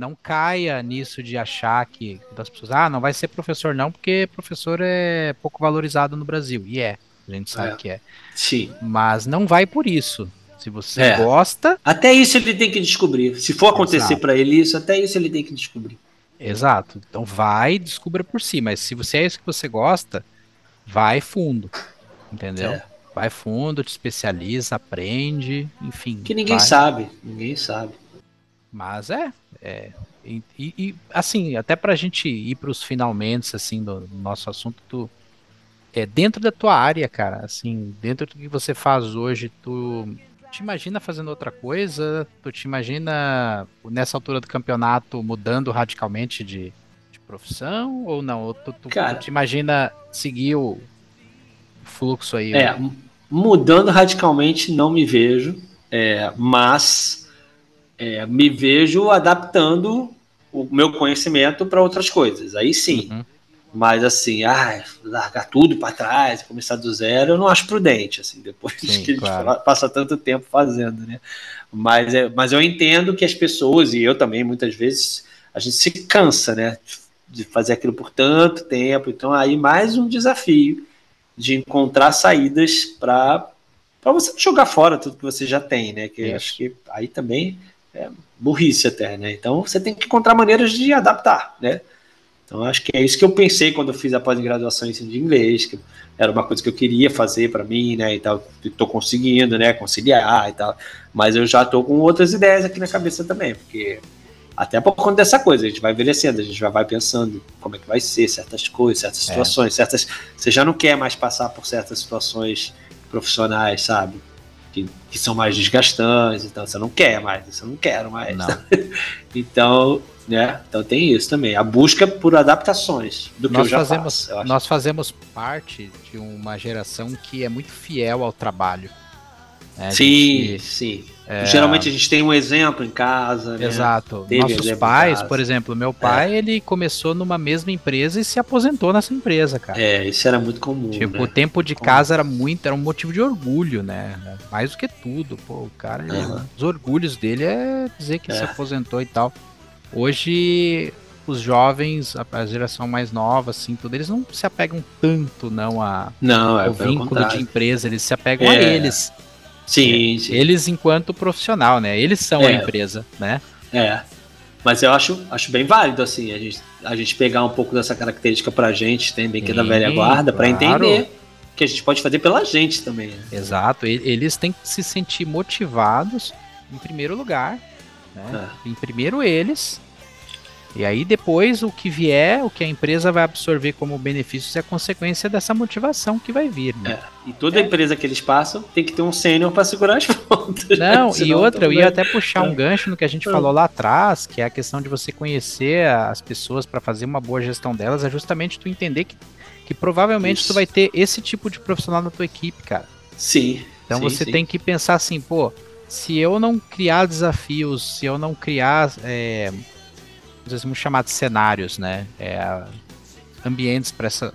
C: não caia nisso de achar que das pessoas, ah, não vai ser professor não, porque professor é pouco valorizado no Brasil. E é, a gente sabe é. que é.
B: Sim.
C: Mas não vai por isso. Se você é. gosta.
B: Até isso ele tem que descobrir. Se for acontecer para ele isso, até isso ele tem que descobrir.
C: Exato. Então vai, descubra por si. Mas se você é isso que você gosta, vai fundo. Entendeu? É. Vai fundo, te especializa, aprende, enfim.
B: Que ninguém vai. sabe. Ninguém sabe.
C: Mas é, é e, e, assim, até pra gente ir pros finalmente, assim, do, do nosso assunto, tu, é dentro da tua área, cara, assim, dentro do que você faz hoje, tu te imagina fazendo outra coisa? Tu te imagina nessa altura do campeonato mudando radicalmente de, de profissão ou não? Ou tu, tu, cara, tu te imagina seguir o fluxo aí?
B: É, né? mudando radicalmente não me vejo, é, mas é, me vejo adaptando o meu conhecimento para outras coisas. Aí sim. Uhum. Mas assim, ah, largar tudo para trás, começar do zero, eu não acho prudente, assim, depois sim, que claro. a gente passa tanto tempo fazendo, né? Mas, é, mas eu entendo que as pessoas, e eu também, muitas vezes, a gente se cansa, né? De fazer aquilo por tanto tempo. Então, aí mais um desafio de encontrar saídas para você jogar fora tudo que você já tem, né? Que acho que aí também é burrice até, né? Então você tem que encontrar maneiras de adaptar, né? Então acho que é isso que eu pensei quando eu fiz a pós-graduação em ensino de inglês, que era uma coisa que eu queria fazer para mim, né, e tal, estou conseguindo, né, conciliar e tal, mas eu já estou com outras ideias aqui na cabeça também, porque até por conta dessa coisa, a gente vai envelhecendo, a gente já vai pensando como é que vai ser certas coisas, certas é. situações, certas, você já não quer mais passar por certas situações profissionais, sabe? que, que são mais desgastantes, então você não quer mais, você não quero mais. Não. então, né? Então tem isso também, a busca por adaptações do que nós eu já
C: fazemos,
B: faço,
C: Nós fazemos parte de uma geração que é muito fiel ao trabalho.
B: Né? Sim, gente, sim. É... Geralmente a gente tem um exemplo em casa. Né?
C: Exato. Teve Nossos pais, por exemplo, meu pai, é. ele começou numa mesma empresa e se aposentou nessa empresa, cara.
B: É, isso era muito comum.
C: Tipo,
B: né?
C: o tempo de casa era muito, era um motivo de orgulho, né? Mais do que tudo. Pô, o cara, ele, uhum. os orgulhos dele é dizer que é. se aposentou e tal. Hoje, os jovens, a geração mais nova, assim, tudo, eles não se apegam tanto, não, a,
B: não,
C: é, ao vínculo de empresa, eles se apegam é. a eles.
B: Sim, sim.
C: Eles enquanto profissional, né? Eles são é. a empresa, né?
B: É. Mas eu acho, acho bem válido, assim, a gente, a gente pegar um pouco dessa característica pra gente, também, que é da velha guarda, claro. para entender que a gente pode fazer pela gente também. Né?
C: Exato. Eles têm que se sentir motivados, em primeiro lugar, né? É. Em primeiro eles, e aí depois o que vier, o que a empresa vai absorver como benefícios é a consequência dessa motivação que vai vir. Né?
B: É. E toda é. empresa que eles passam tem que ter um sênior para segurar as pontas.
C: Não, e outra, eu ia até puxar um é. gancho no que a gente falou lá atrás, que é a questão de você conhecer as pessoas para fazer uma boa gestão delas, é justamente tu entender que, que provavelmente Isso. tu vai ter esse tipo de profissional na tua equipe, cara.
B: Sim.
C: Então
B: sim,
C: você
B: sim.
C: tem que pensar assim, pô, se eu não criar desafios, se eu não criar é, vamos chamar de cenários, né? É, ambientes para essa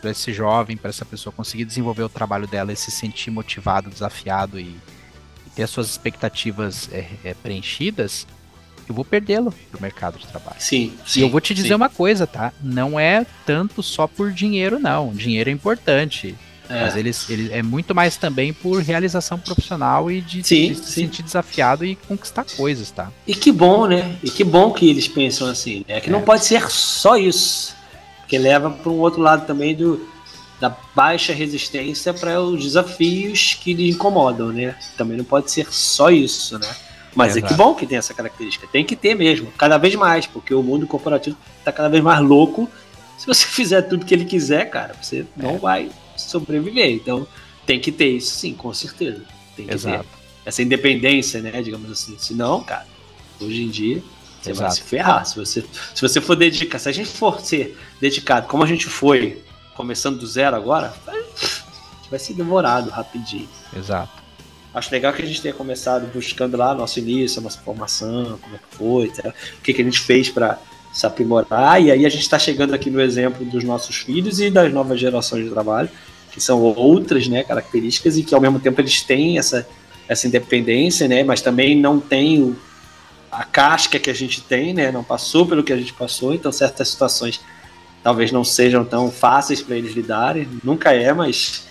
C: para esse jovem, para essa pessoa conseguir desenvolver o trabalho dela e se sentir motivado, desafiado e, e ter as suas expectativas é, é, preenchidas, eu vou perdê-lo pro mercado de trabalho.
B: Sim, sim.
C: E eu vou te dizer
B: sim.
C: uma coisa, tá? Não é tanto só por dinheiro, não. Dinheiro é importante.
B: É.
C: Mas eles, eles é muito mais também por realização profissional e de,
B: Sim,
C: de se
B: sim.
C: sentir desafiado e conquistar coisas, tá?
B: E que bom, né? E que bom que eles pensam assim. É que não pode ser só isso. Porque leva para um outro lado também do, da baixa resistência para os desafios que lhe incomodam, né? Também não pode ser só isso, né? Mas é
C: Exato.
B: que bom que tem essa característica. Tem que ter mesmo, cada vez mais, porque o mundo corporativo está cada vez mais louco. Se você fizer tudo que ele quiser, cara, você não vai sobreviver. Então tem que ter isso, sim, com certeza. Tem que
C: Exato.
B: ter essa independência, né? Digamos assim. Senão, cara, hoje em dia você vai
C: Exato.
B: se ferrar. Se você, se você for dedicar, se a gente for ser dedicado, como a gente foi, começando do zero agora, vai, vai ser demorado rapidinho.
C: Exato.
B: Acho legal que a gente tenha começado buscando lá nosso início, a nossa formação, como é que foi, tá? o que, que a gente fez para se aprimorar. E aí a gente está chegando aqui no exemplo dos nossos filhos e das novas gerações de trabalho, que são outras né, características e que ao mesmo tempo eles têm essa, essa independência, né, mas também não têm o- a casca que a gente tem, né, não passou pelo que a gente passou, então certas situações talvez não sejam tão fáceis para eles lidarem, nunca é, mas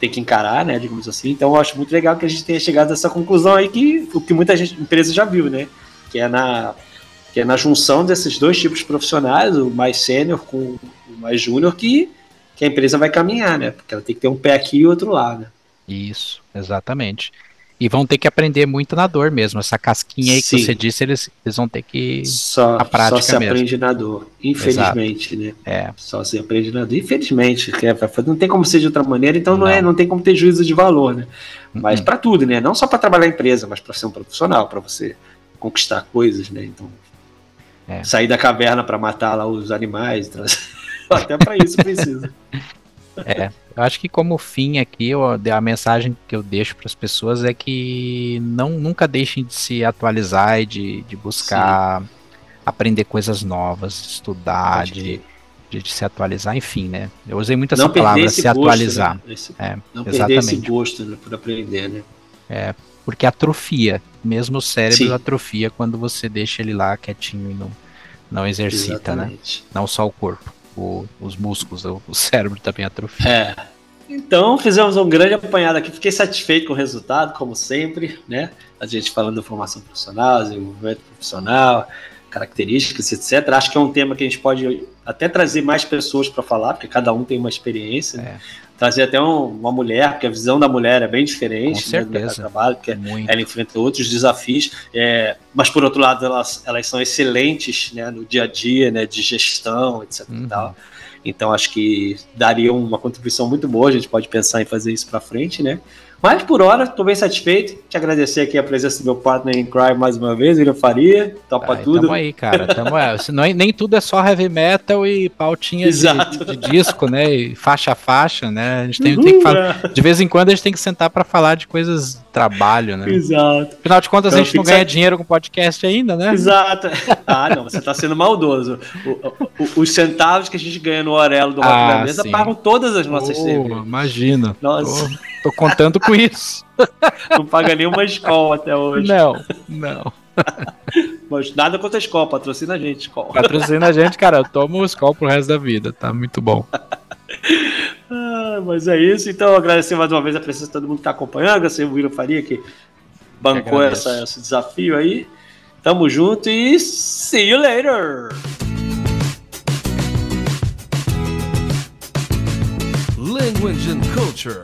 B: tem que encarar, né, digamos assim. Então eu acho muito legal que a gente tenha chegado a essa conclusão aí que o que muita gente, empresa já viu, né, que é na que é na junção desses dois tipos de profissionais, o mais sênior com o mais júnior, que, que a empresa vai caminhar, né? Porque ela tem que ter um pé aqui e outro lá, né?
C: Isso, exatamente. E vão ter que aprender muito na dor mesmo. Essa casquinha aí que
B: Sim.
C: você disse, eles, eles vão ter que.
B: Só,
C: A prática
B: só se
C: mesmo.
B: aprende na dor, infelizmente, né?
C: É,
B: Só se aprende na dor, infelizmente. que é- não tem como ser de outra maneira, então não, é,
C: Não.
B: não tem como ter juízo de valor, né? Mas
C: Uhum.
B: para tudo, né? Não só para trabalhar em empresa, mas para ser um profissional, para você conquistar coisas, né? Então,
C: É.
B: sair da caverna para matar lá os animais, até para isso precisa.
C: é. Eu acho que como fim aqui, eu- a mensagem que eu deixo para as pessoas é que não nunca deixem de se atualizar e de, de buscar aprender coisas novas, estudar, de, de, de se atualizar, enfim, né? Eu usei muito essa palavra, se
B: gosto,
C: atualizar.
B: né? Esse-
C: É,
B: não perder esse
C: exatamente.
B: gosto né, por aprender, né?
C: Porque atrofia. Mesmo o cérebro
B: Sim.
C: atrofia quando você deixa ele lá quietinho e não, não exercita, né?
B: Exatamente.
C: Não só o corpo, o- os músculos, o, o cérebro também atrofia.
B: É. Então, fizemos um grande apanhado aqui. Fiquei satisfeito com o resultado, como sempre, né? A gente falando da formação profissional, desenvolvimento profissional, características, etc. Acho que é um tema que a gente pode até trazer mais pessoas para falar, porque cada um tem uma experiência. né? Trazer até um- uma mulher, porque a visão da mulher é bem diferente
C: Com
B: né,
C: certeza.
B: trabalho, porque
C: Muito.
B: ela enfrenta outros desafios, é, mas por outro lado elas, elas são excelentes né, no dia a dia, né, de gestão, etc.
C: Uhum.
B: Então acho que daria uma contribuição muito boa, a gente pode pensar em fazer isso para frente, né? Mas por hora, estou bem satisfeito. Te agradecer aqui a presença do meu partner em crime mais uma vez, William Faria, topa
C: Ai,
B: tudo.
C: Tamo aí, cara. Tamo, é, se não é- nem tudo é só heavy metal e pautinha de, de disco, né? E faixa a faixa, né? A gente tem,
B: Uhul,
C: tem que falar.
B: é.
C: De vez em quando a gente tem que sentar pra falar de coisas trabalho, né?
B: Exato.
C: Afinal de contas,
B: Então
C: a gente não ganha dinheiro com podcast ainda, né?
B: Exato. Ah, não, você está sendo maldoso. O- o- os centavos que a gente ganha no Orelo do Rock
C: Ah,
B: da Mesa
C: sim.
B: pagam todas as nossas
C: Oh,
B: cervejas.
C: imagina.
B: Nossa,
C: Tô, tô contando com isso.
B: não paga nenhuma escola até hoje.
C: Não, não.
B: Mas nada contra a escola, patrocina a gente, escola.
C: Patrocina a gente, cara. Eu tomo o Skol pro resto da vida. Tá muito bom.
B: Ah, mas é isso, então agradecer mais uma vez a presença de todo mundo que está acompanhando, agradecer o William Faria que bancou essa, esse desafio aí. Tamo junto e see you later!
A: Language and culture.